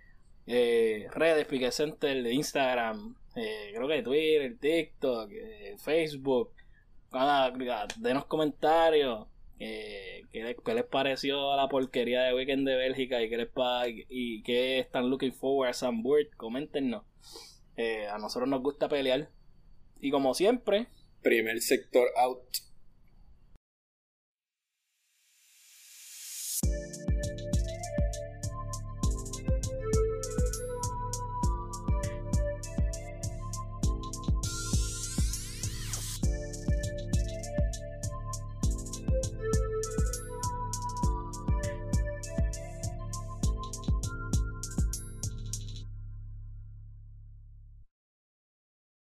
eh, redes, Pique Center, Instagram, eh, creo que Twitter, TikTok, eh, Facebook. Denos comentarios. eh, ¿qué, les, qué les pareció la porquería de Weekend de Bélgica y qué les pa- y qué están looking forward a Sam Bird? Coméntenos. Eh, a nosotros nos gusta pelear. Y como siempre, Primer sector out.